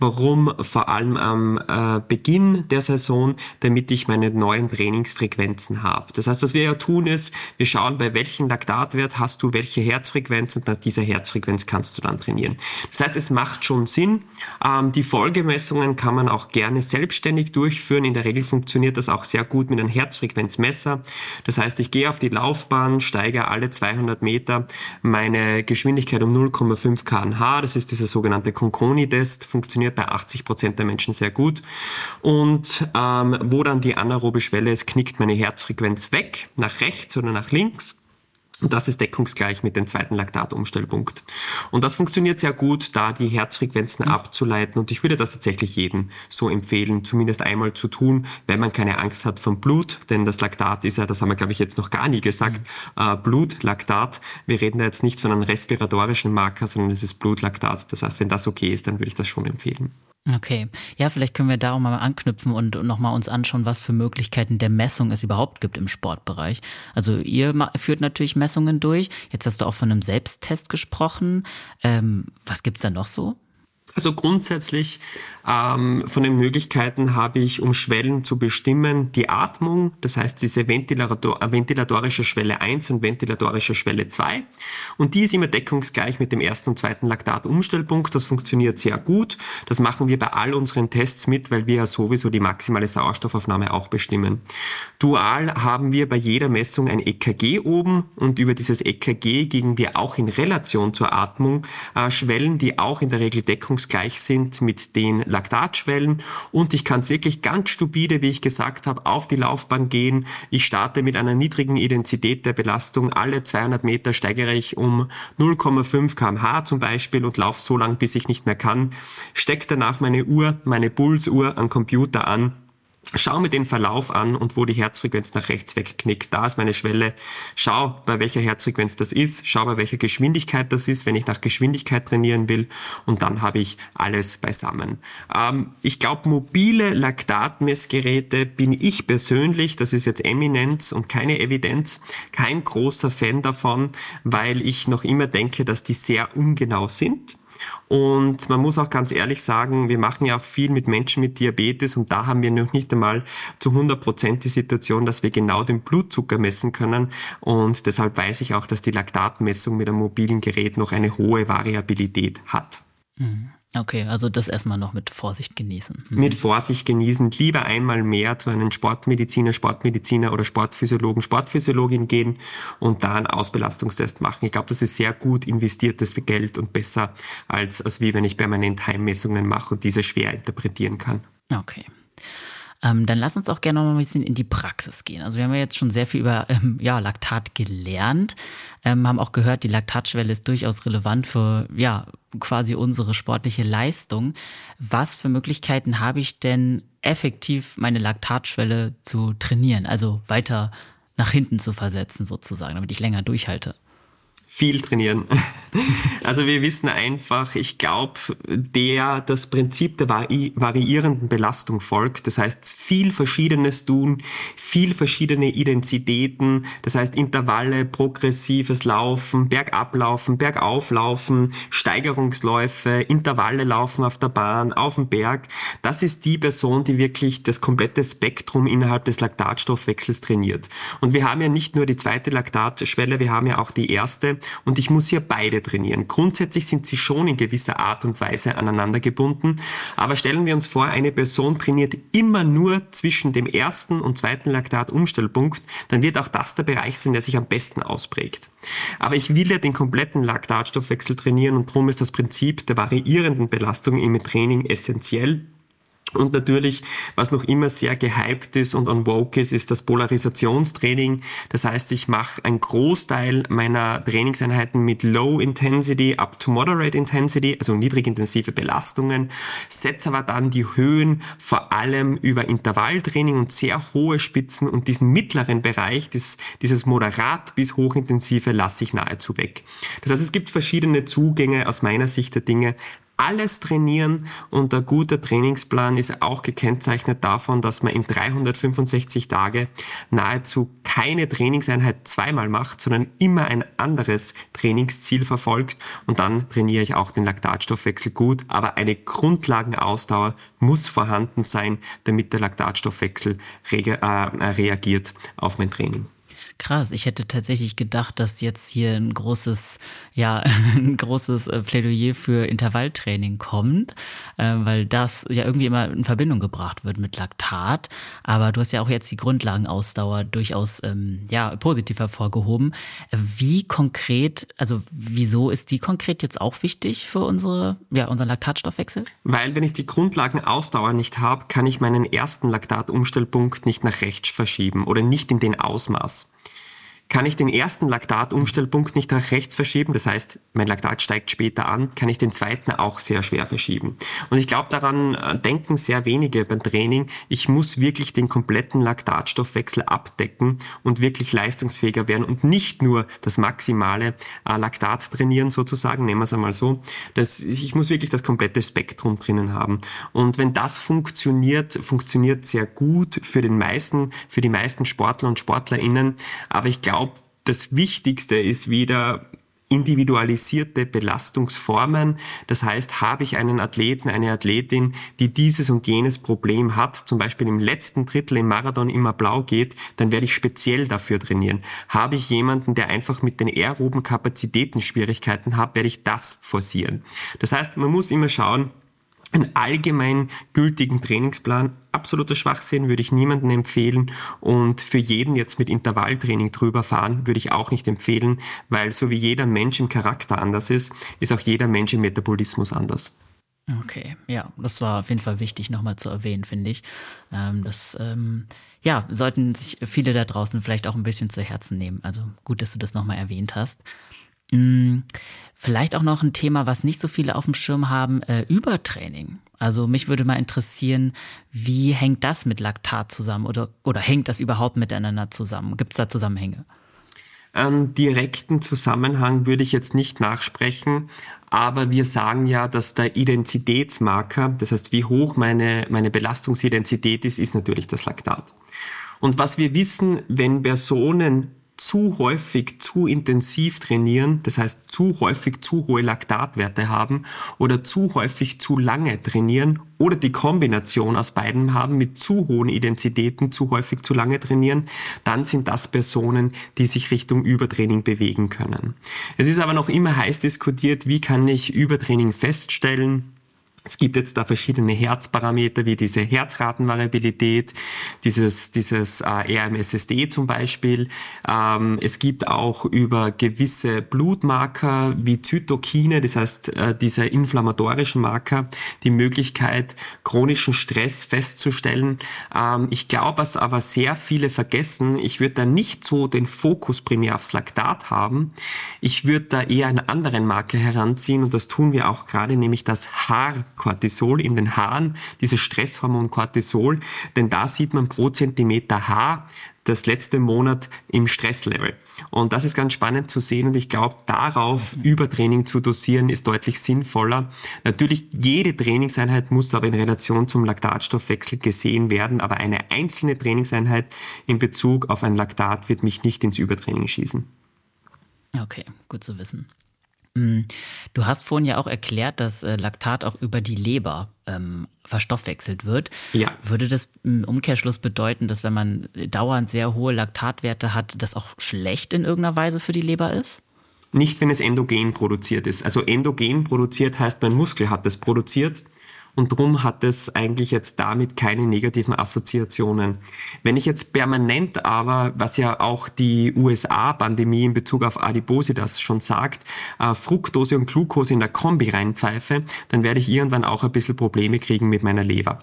Warum? Vor allem am äh, Beginn der Saison, damit ich meine neuen Trainingsfrequenzen habe. Das heißt, was wir ja tun ist, wir schauen, bei welchem Laktatwert hast du welche Herzfrequenz und nach dieser Herzfrequenz kannst du dann trainieren. Das heißt, es macht schon Sinn. Ähm, die Folgemessungen kann man auch gerne gerne selbstständig durchführen. In der Regel funktioniert das auch sehr gut mit einem Herzfrequenzmesser. Das heißt, ich gehe auf die Laufbahn, steige alle 200 Meter meine Geschwindigkeit um 0,5 kmh. Das ist dieser sogenannte Conconi-Test. Funktioniert bei 80 Prozent der Menschen sehr gut. Und ähm, wo dann die anaerobe Schwelle ist, knickt meine Herzfrequenz weg, nach rechts oder nach links. Und das ist deckungsgleich mit dem zweiten Laktatumstellpunkt. Und das funktioniert sehr gut, da die Herzfrequenzen mhm. abzuleiten. Und ich würde das tatsächlich jedem so empfehlen, zumindest einmal zu tun, wenn man keine Angst hat vom Blut. Denn das Laktat ist ja, das haben wir, glaube ich, jetzt noch gar nie gesagt, mhm. äh, Blutlaktat. Wir reden da jetzt nicht von einem respiratorischen Marker, sondern es ist Blutlaktat. Das heißt, wenn das okay ist, dann würde ich das schon empfehlen. Okay, ja, vielleicht können wir da auch mal anknüpfen und nochmal uns anschauen, was für Möglichkeiten der Messung es überhaupt gibt im Sportbereich. Also ihr führt natürlich Messungen durch. Jetzt hast du auch von einem Selbsttest gesprochen. Ähm, was gibt's da noch so? Also grundsätzlich ähm, von den Möglichkeiten habe ich, um Schwellen zu bestimmen, die Atmung, das heißt diese Ventilator äh, ventilatorische Schwelle 1 und ventilatorische Schwelle 2. Und die ist immer deckungsgleich mit dem ersten und zweiten Laktatumstellpunkt. Das funktioniert sehr gut. Das machen wir bei all unseren Tests mit, weil wir ja sowieso die maximale Sauerstoffaufnahme auch bestimmen. Dual haben wir bei jeder Messung ein EKG oben und über dieses EKG gehen wir auch in Relation zur Atmung äh, Schwellen, die auch in der Regel deckungsgleich deckungsgleich sind mit den Laktatschwellen und ich kann es wirklich ganz stupide, wie ich gesagt habe, auf die Laufbahn gehen. Ich starte mit einer niedrigen Intensität der Belastung. Alle 200 Meter steigere ich um 0,5 kmh zum Beispiel und laufe so lang, bis ich nicht mehr kann. Stecke danach meine Uhr, meine Pulsuhr am Computer an Schau mir den Verlauf an und wo die Herzfrequenz nach rechts wegknickt. Da ist meine Schwelle. Schau, bei welcher Herzfrequenz das ist. Schau, bei welcher Geschwindigkeit das ist, wenn ich nach Geschwindigkeit trainieren will. Und dann habe ich alles beisammen. Ähm, ich glaube, mobile Laktatmessgeräte bin ich persönlich, das ist jetzt Eminenz und keine Evidenz, kein großer Fan davon, weil ich noch immer denke, dass die sehr ungenau sind und man muss auch ganz ehrlich sagen, wir machen ja auch viel mit Menschen mit Diabetes und da haben wir noch nicht einmal zu 100 Prozent die Situation, dass wir genau den Blutzucker messen können. Und deshalb weiß ich auch, dass die Laktatmessung mit einem mobilen Gerät noch eine hohe Variabilität hat. Mhm. Okay, also das erstmal noch mit Vorsicht genießen. Mhm. Mit Vorsicht genießen. Lieber einmal mehr zu einem Sportmediziner, Sportmediziner oder Sportphysiologen, Sportphysiologin gehen und da einen Ausbelastungstest machen. Ich glaube, das ist sehr gut investiertes Geld und besser als, als wie wenn ich permanent Heimmessungen mache und diese schwer interpretieren kann. Okay. Ähm, dann lass uns auch gerne noch mal ein bisschen in die Praxis gehen. Also wir haben ja jetzt schon sehr viel über ähm, ja, Laktat gelernt, ähm, haben auch gehört, die Laktatschwelle ist durchaus relevant für ja quasi unsere sportliche Leistung. Was für Möglichkeiten habe ich denn effektiv meine Laktatschwelle zu trainieren, also weiter nach hinten zu versetzen sozusagen, damit ich länger durchhalte? Viel trainieren. Also wir wissen einfach, ich glaube, der das Prinzip der vari variierenden Belastung folgt. Das heißt, viel Verschiedenes tun, viel verschiedene Identitäten. Das heißt, Intervalle, progressives Laufen, Bergablaufen, Bergauflaufen, Steigerungsläufe, Intervalle laufen auf der Bahn, auf dem Berg. Das ist die Person, die wirklich das komplette Spektrum innerhalb des Laktatstoffwechsels trainiert. Und wir haben ja nicht nur die zweite Laktatschwelle, wir haben ja auch die erste und ich muss hier beide trainieren. Grundsätzlich sind sie schon in gewisser Art und Weise aneinander gebunden, aber stellen wir uns vor, eine Person trainiert immer nur zwischen dem ersten und zweiten Laktatumstellpunkt, dann wird auch das der Bereich sein, der sich am besten ausprägt. Aber ich will ja den kompletten Laktatstoffwechsel trainieren und darum ist das Prinzip der variierenden Belastung im Training essentiell. Und natürlich, was noch immer sehr gehypt ist und on woke ist, ist das Polarisationstraining. Das heißt, ich mache einen Großteil meiner Trainingseinheiten mit Low Intensity up to Moderate Intensity, also niedrigintensive Belastungen, setze aber dann die Höhen vor allem über Intervalltraining und sehr hohe Spitzen und diesen mittleren Bereich, dieses, dieses moderat bis hochintensive, lasse ich nahezu weg. Das heißt, es gibt verschiedene Zugänge aus meiner Sicht der Dinge, alles trainieren und ein guter Trainingsplan ist auch gekennzeichnet davon, dass man in 365 Tage nahezu keine Trainingseinheit zweimal macht, sondern immer ein anderes Trainingsziel verfolgt und dann trainiere ich auch den Laktatstoffwechsel gut, aber eine Grundlagenausdauer muss vorhanden sein, damit der Laktatstoffwechsel äh, reagiert auf mein Training. Krass, ich hätte tatsächlich gedacht, dass jetzt hier ein großes, ja, ein großes äh, Plädoyer für Intervalltraining kommt, äh, weil das ja irgendwie immer in Verbindung gebracht wird mit Laktat. Aber du hast ja auch jetzt die Grundlagenausdauer durchaus ähm, ja positiv hervorgehoben. Wie konkret, also wieso ist die konkret jetzt auch wichtig für unsere, ja, unseren Laktatstoffwechsel? Weil wenn ich die Grundlagenausdauer nicht habe, kann ich meinen ersten Laktatumstellpunkt nicht nach rechts verschieben oder nicht in den Ausmaß kann ich den ersten Laktatumstellpunkt nicht nach rechts verschieben, das heißt, mein Laktat steigt später an, kann ich den zweiten auch sehr schwer verschieben. Und ich glaube, daran äh, denken sehr wenige beim Training. Ich muss wirklich den kompletten Laktatstoffwechsel abdecken und wirklich leistungsfähiger werden und nicht nur das maximale äh, Laktat trainieren sozusagen, nehmen wir es einmal so. Das, ich muss wirklich das komplette Spektrum drinnen haben. Und wenn das funktioniert, funktioniert sehr gut für den meisten, für die meisten Sportler und SportlerInnen. Aber ich glaube, glaube, das Wichtigste ist wieder individualisierte Belastungsformen. Das heißt, habe ich einen Athleten, eine Athletin, die dieses und jenes Problem hat, zum Beispiel im letzten Drittel im Marathon immer blau geht, dann werde ich speziell dafür trainieren. Habe ich jemanden, der einfach mit den aeroben Kapazitäten Schwierigkeiten hat, werde ich das forcieren. Das heißt, man muss immer schauen, einen allgemein gültigen Trainingsplan absoluter Schwachsinn, würde ich niemandem empfehlen. Und für jeden jetzt mit Intervalltraining drüber fahren, würde ich auch nicht empfehlen, weil so wie jeder Mensch im Charakter anders ist, ist auch jeder Mensch im Metabolismus anders. Okay, ja, das war auf jeden Fall wichtig nochmal zu erwähnen, finde ich. Ähm, das, ähm, ja, sollten sich viele da draußen vielleicht auch ein bisschen zu Herzen nehmen. Also gut, dass du das nochmal erwähnt hast. Mhm, vielleicht auch noch ein Thema, was nicht so viele auf dem Schirm haben, äh, Übertraining. Also mich würde mal interessieren, wie hängt das mit Laktat zusammen oder, oder hängt das überhaupt miteinander zusammen? Gibt es da Zusammenhänge? Einen direkten Zusammenhang würde ich jetzt nicht nachsprechen, aber wir sagen ja, dass der Identitätsmarker, das heißt, wie hoch meine, meine Belastungsidentität ist, ist natürlich das Laktat. Und was wir wissen, wenn Personen zu häufig, zu intensiv trainieren, das heißt zu häufig zu hohe Laktatwerte haben oder zu häufig zu lange trainieren oder die Kombination aus beiden haben mit zu hohen Identitäten, zu häufig zu lange trainieren, dann sind das Personen, die sich Richtung Übertraining bewegen können. Es ist aber noch immer heiß diskutiert, wie kann ich Übertraining feststellen, es gibt jetzt da verschiedene Herzparameter wie diese Herzratenvariabilität, dieses, dieses äh, RMSSD zum Beispiel. Ähm, es gibt auch über gewisse Blutmarker wie Zytokine, das heißt äh, diese inflammatorischen Marker, die Möglichkeit, chronischen Stress festzustellen. Ähm, ich glaube, was aber sehr viele vergessen, ich würde da nicht so den Fokus primär aufs Laktat haben. Ich würde da eher einen anderen Marker heranziehen und das tun wir auch gerade, nämlich das Haar Cortisol in den Haaren, dieses Stresshormon Cortisol, denn da sieht man pro Zentimeter Haar das letzte Monat im Stresslevel. Und das ist ganz spannend zu sehen und ich glaube, darauf Übertraining zu dosieren ist deutlich sinnvoller. Natürlich, jede Trainingseinheit muss aber in Relation zum Laktatstoffwechsel gesehen werden, aber eine einzelne Trainingseinheit in Bezug auf ein Laktat wird mich nicht ins Übertraining schießen. Okay, gut zu wissen. Mm, du hast vorhin ja auch erklärt, dass äh, Laktat auch über die Leber ähm, verstoffwechselt wird. Ja. Würde das im Umkehrschluss bedeuten, dass wenn man dauernd sehr hohe Laktatwerte hat, das auch schlecht in irgendeiner Weise für die Leber ist? Nicht, wenn es endogen produziert ist. Also endogen produziert heißt, mein Muskel hat es produziert und drum hat es eigentlich jetzt damit keine negativen Assoziationen. Wenn ich jetzt permanent aber, was ja auch die USA-Pandemie in Bezug auf Adipositas schon sagt, äh, Fructose und Glucose in der Kombi reinpfeife, dann werde ich irgendwann auch ein bisschen Probleme kriegen mit meiner Leber.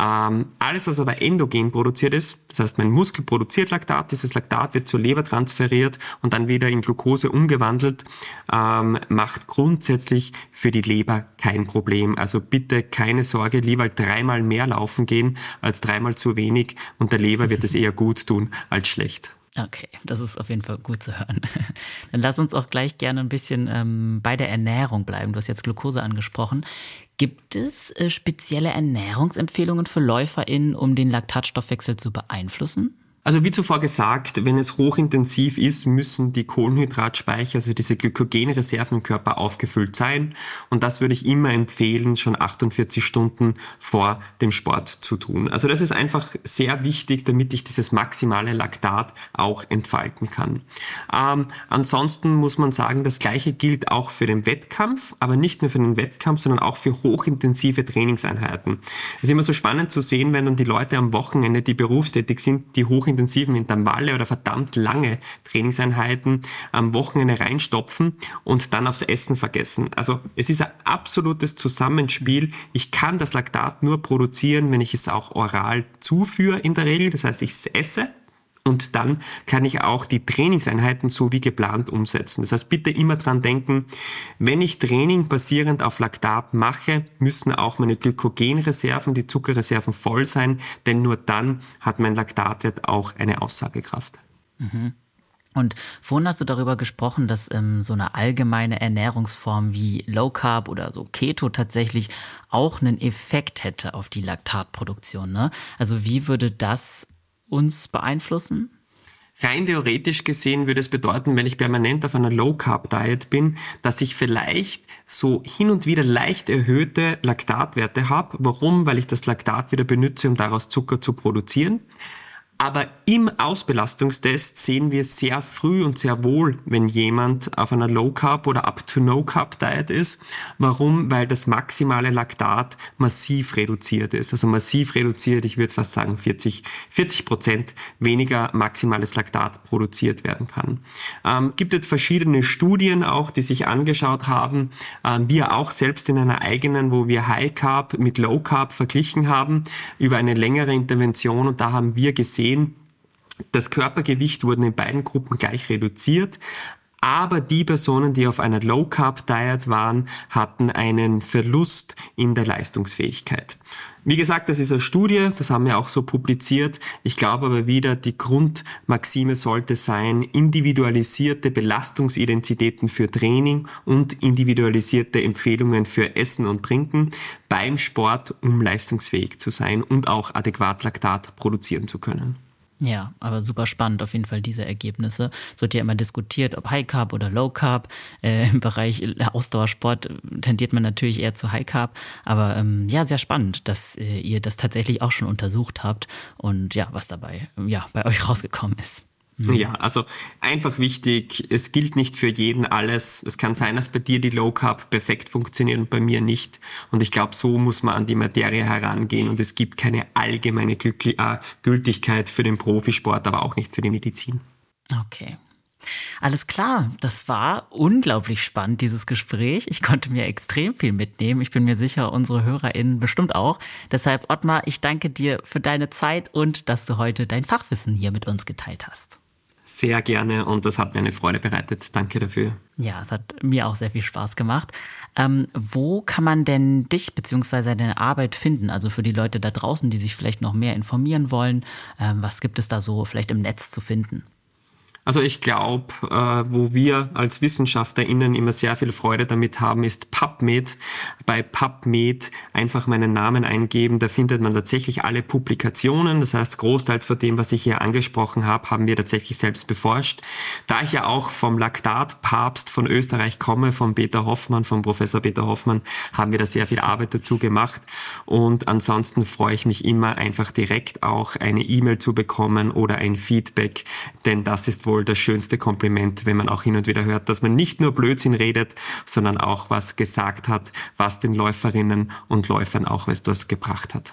Ähm, alles, was aber endogen produziert ist, das heißt, mein Muskel produziert Laktat, dieses Laktat wird zur Leber transferiert und dann wieder in Glucose umgewandelt, ähm, macht grundsätzlich für die Leber kein Problem. Also bitte kein keine Sorge, lieber dreimal mehr laufen gehen als dreimal zu wenig und der Leber wird es eher gut tun als schlecht. Okay, das ist auf jeden Fall gut zu hören. Dann lass uns auch gleich gerne ein bisschen ähm, bei der Ernährung bleiben. Du hast jetzt Glucose angesprochen. Gibt es äh, spezielle Ernährungsempfehlungen für LäuferInnen, um den Laktatstoffwechsel zu beeinflussen? Also wie zuvor gesagt, wenn es hochintensiv ist, müssen die Kohlenhydratspeicher, also diese Glykogenreserven im Körper aufgefüllt sein. Und das würde ich immer empfehlen, schon 48 Stunden vor dem Sport zu tun. Also das ist einfach sehr wichtig, damit ich dieses maximale Laktat auch entfalten kann. Ähm, ansonsten muss man sagen, das gleiche gilt auch für den Wettkampf, aber nicht nur für den Wettkampf, sondern auch für hochintensive Trainingseinheiten. Es ist immer so spannend zu sehen, wenn dann die Leute am Wochenende, die berufstätig sind, die hoch hochintensiven Intervalle oder verdammt lange Trainingseinheiten am Wochenende reinstopfen und dann aufs Essen vergessen. Also es ist ein absolutes Zusammenspiel. Ich kann das Laktat nur produzieren, wenn ich es auch oral zuführe in der Regel. Das heißt, ich esse und dann kann ich auch die Trainingseinheiten so wie geplant umsetzen. Das heißt, bitte immer dran denken, wenn ich Training basierend auf Laktat mache, müssen auch meine Glykogenreserven, die Zuckerreserven voll sein, denn nur dann hat mein Laktatwert auch eine Aussagekraft. Mhm. Und vorhin hast du darüber gesprochen, dass ähm, so eine allgemeine Ernährungsform wie Low Carb oder so Keto tatsächlich auch einen Effekt hätte auf die Laktatproduktion. Ne? Also wie würde das uns beeinflussen? Rein theoretisch gesehen würde es bedeuten, wenn ich permanent auf einer Low-Carb-Diet bin, dass ich vielleicht so hin und wieder leicht erhöhte Laktatwerte habe. Warum? Weil ich das Laktat wieder benutze, um daraus Zucker zu produzieren. Aber im Ausbelastungstest sehen wir sehr früh und sehr wohl, wenn jemand auf einer Low Carb oder Up to No Carb Diet ist. Warum? Weil das maximale Laktat massiv reduziert ist. Also massiv reduziert, ich würde fast sagen 40, 40 Prozent weniger maximales Laktat produziert werden kann. Ähm, gibt es verschiedene Studien auch, die sich angeschaut haben, äh, wir auch selbst in einer eigenen, wo wir High Carb mit Low Carb verglichen haben, über eine längere Intervention und da haben wir gesehen, das Körpergewicht wurde in beiden Gruppen gleich reduziert, aber die Personen, die auf einer Low Carb Diet waren, hatten einen Verlust in der Leistungsfähigkeit. Wie gesagt, das ist eine Studie, das haben wir auch so publiziert. Ich glaube aber wieder, die Grundmaxime sollte sein, individualisierte Belastungsidentitäten für Training und individualisierte Empfehlungen für Essen und Trinken beim Sport, um leistungsfähig zu sein und auch adäquat Laktat produzieren zu können. Ja, aber super spannend auf jeden Fall diese Ergebnisse. Es wird ja immer diskutiert, ob High Carb oder Low Carb. Äh, Im Bereich Ausdauersport tendiert man natürlich eher zu High Carb. Aber ähm, ja, sehr spannend, dass äh, ihr das tatsächlich auch schon untersucht habt und ja, was dabei ja bei euch rausgekommen ist. Mhm. Ja, also einfach wichtig, es gilt nicht für jeden alles. Es kann sein, dass bei dir die Low Carb perfekt funktioniert und bei mir nicht. Und ich glaube, so muss man an die Materie herangehen und es gibt keine allgemeine äh, Gültigkeit für den Profisport, aber auch nicht für die Medizin. Okay. Alles klar, das war unglaublich spannend, dieses Gespräch. Ich konnte mir extrem viel mitnehmen. Ich bin mir sicher, unsere HörerInnen bestimmt auch. Deshalb, Ottmar, ich danke dir für deine Zeit und dass du heute dein Fachwissen hier mit uns geteilt hast sehr gerne und das hat mir eine Freude bereitet. Danke dafür. Ja, es hat mir auch sehr viel Spaß gemacht. Ähm, wo kann man denn dich bzw. deine Arbeit finden? Also für die Leute da draußen, die sich vielleicht noch mehr informieren wollen, ähm, was gibt es da so vielleicht im Netz zu finden? Also ich glaube, äh, wo wir als WissenschaftlerInnen immer sehr viel Freude damit haben, ist PubMed. Bei PubMed einfach meinen Namen eingeben, da findet man tatsächlich alle Publikationen. Das heißt, großteils von dem, was ich hier angesprochen habe, haben wir tatsächlich selbst beforscht. Da ich ja auch vom Laktatpapst von Österreich komme, von Peter Hoffmann, vom Professor Peter Hoffmann, haben wir da sehr viel Arbeit dazu gemacht. Und ansonsten freue ich mich immer einfach direkt auch eine E-Mail zu bekommen oder ein Feedback, denn das ist wohl das schönste Kompliment, wenn man auch hin und wieder hört, dass man nicht nur Blödsinn redet, sondern auch was gesagt hat, was den Läuferinnen und Läufern auch etwas gebracht hat.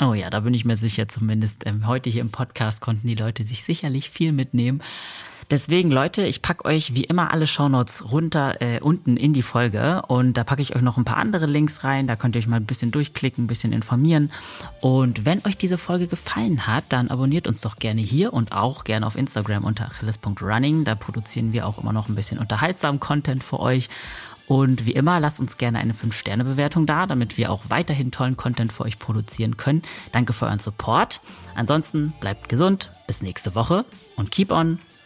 Oh ja, da bin ich mir sicher, zumindest ähm, heute hier im Podcast konnten die Leute sich sicherlich viel mitnehmen. Deswegen, Leute, ich packe euch wie immer alle Shownotes runter äh, unten in die Folge und da packe ich euch noch ein paar andere Links rein. Da könnt ihr euch mal ein bisschen durchklicken, ein bisschen informieren. Und wenn euch diese Folge gefallen hat, dann abonniert uns doch gerne hier und auch gerne auf Instagram unter achilles.running. Da produzieren wir auch immer noch ein bisschen unterhaltsamen Content für euch. Und wie immer, lasst uns gerne eine 5-Sterne-Bewertung da, damit wir auch weiterhin tollen Content für euch produzieren können. Danke für euren Support. Ansonsten bleibt gesund, bis nächste Woche und keep on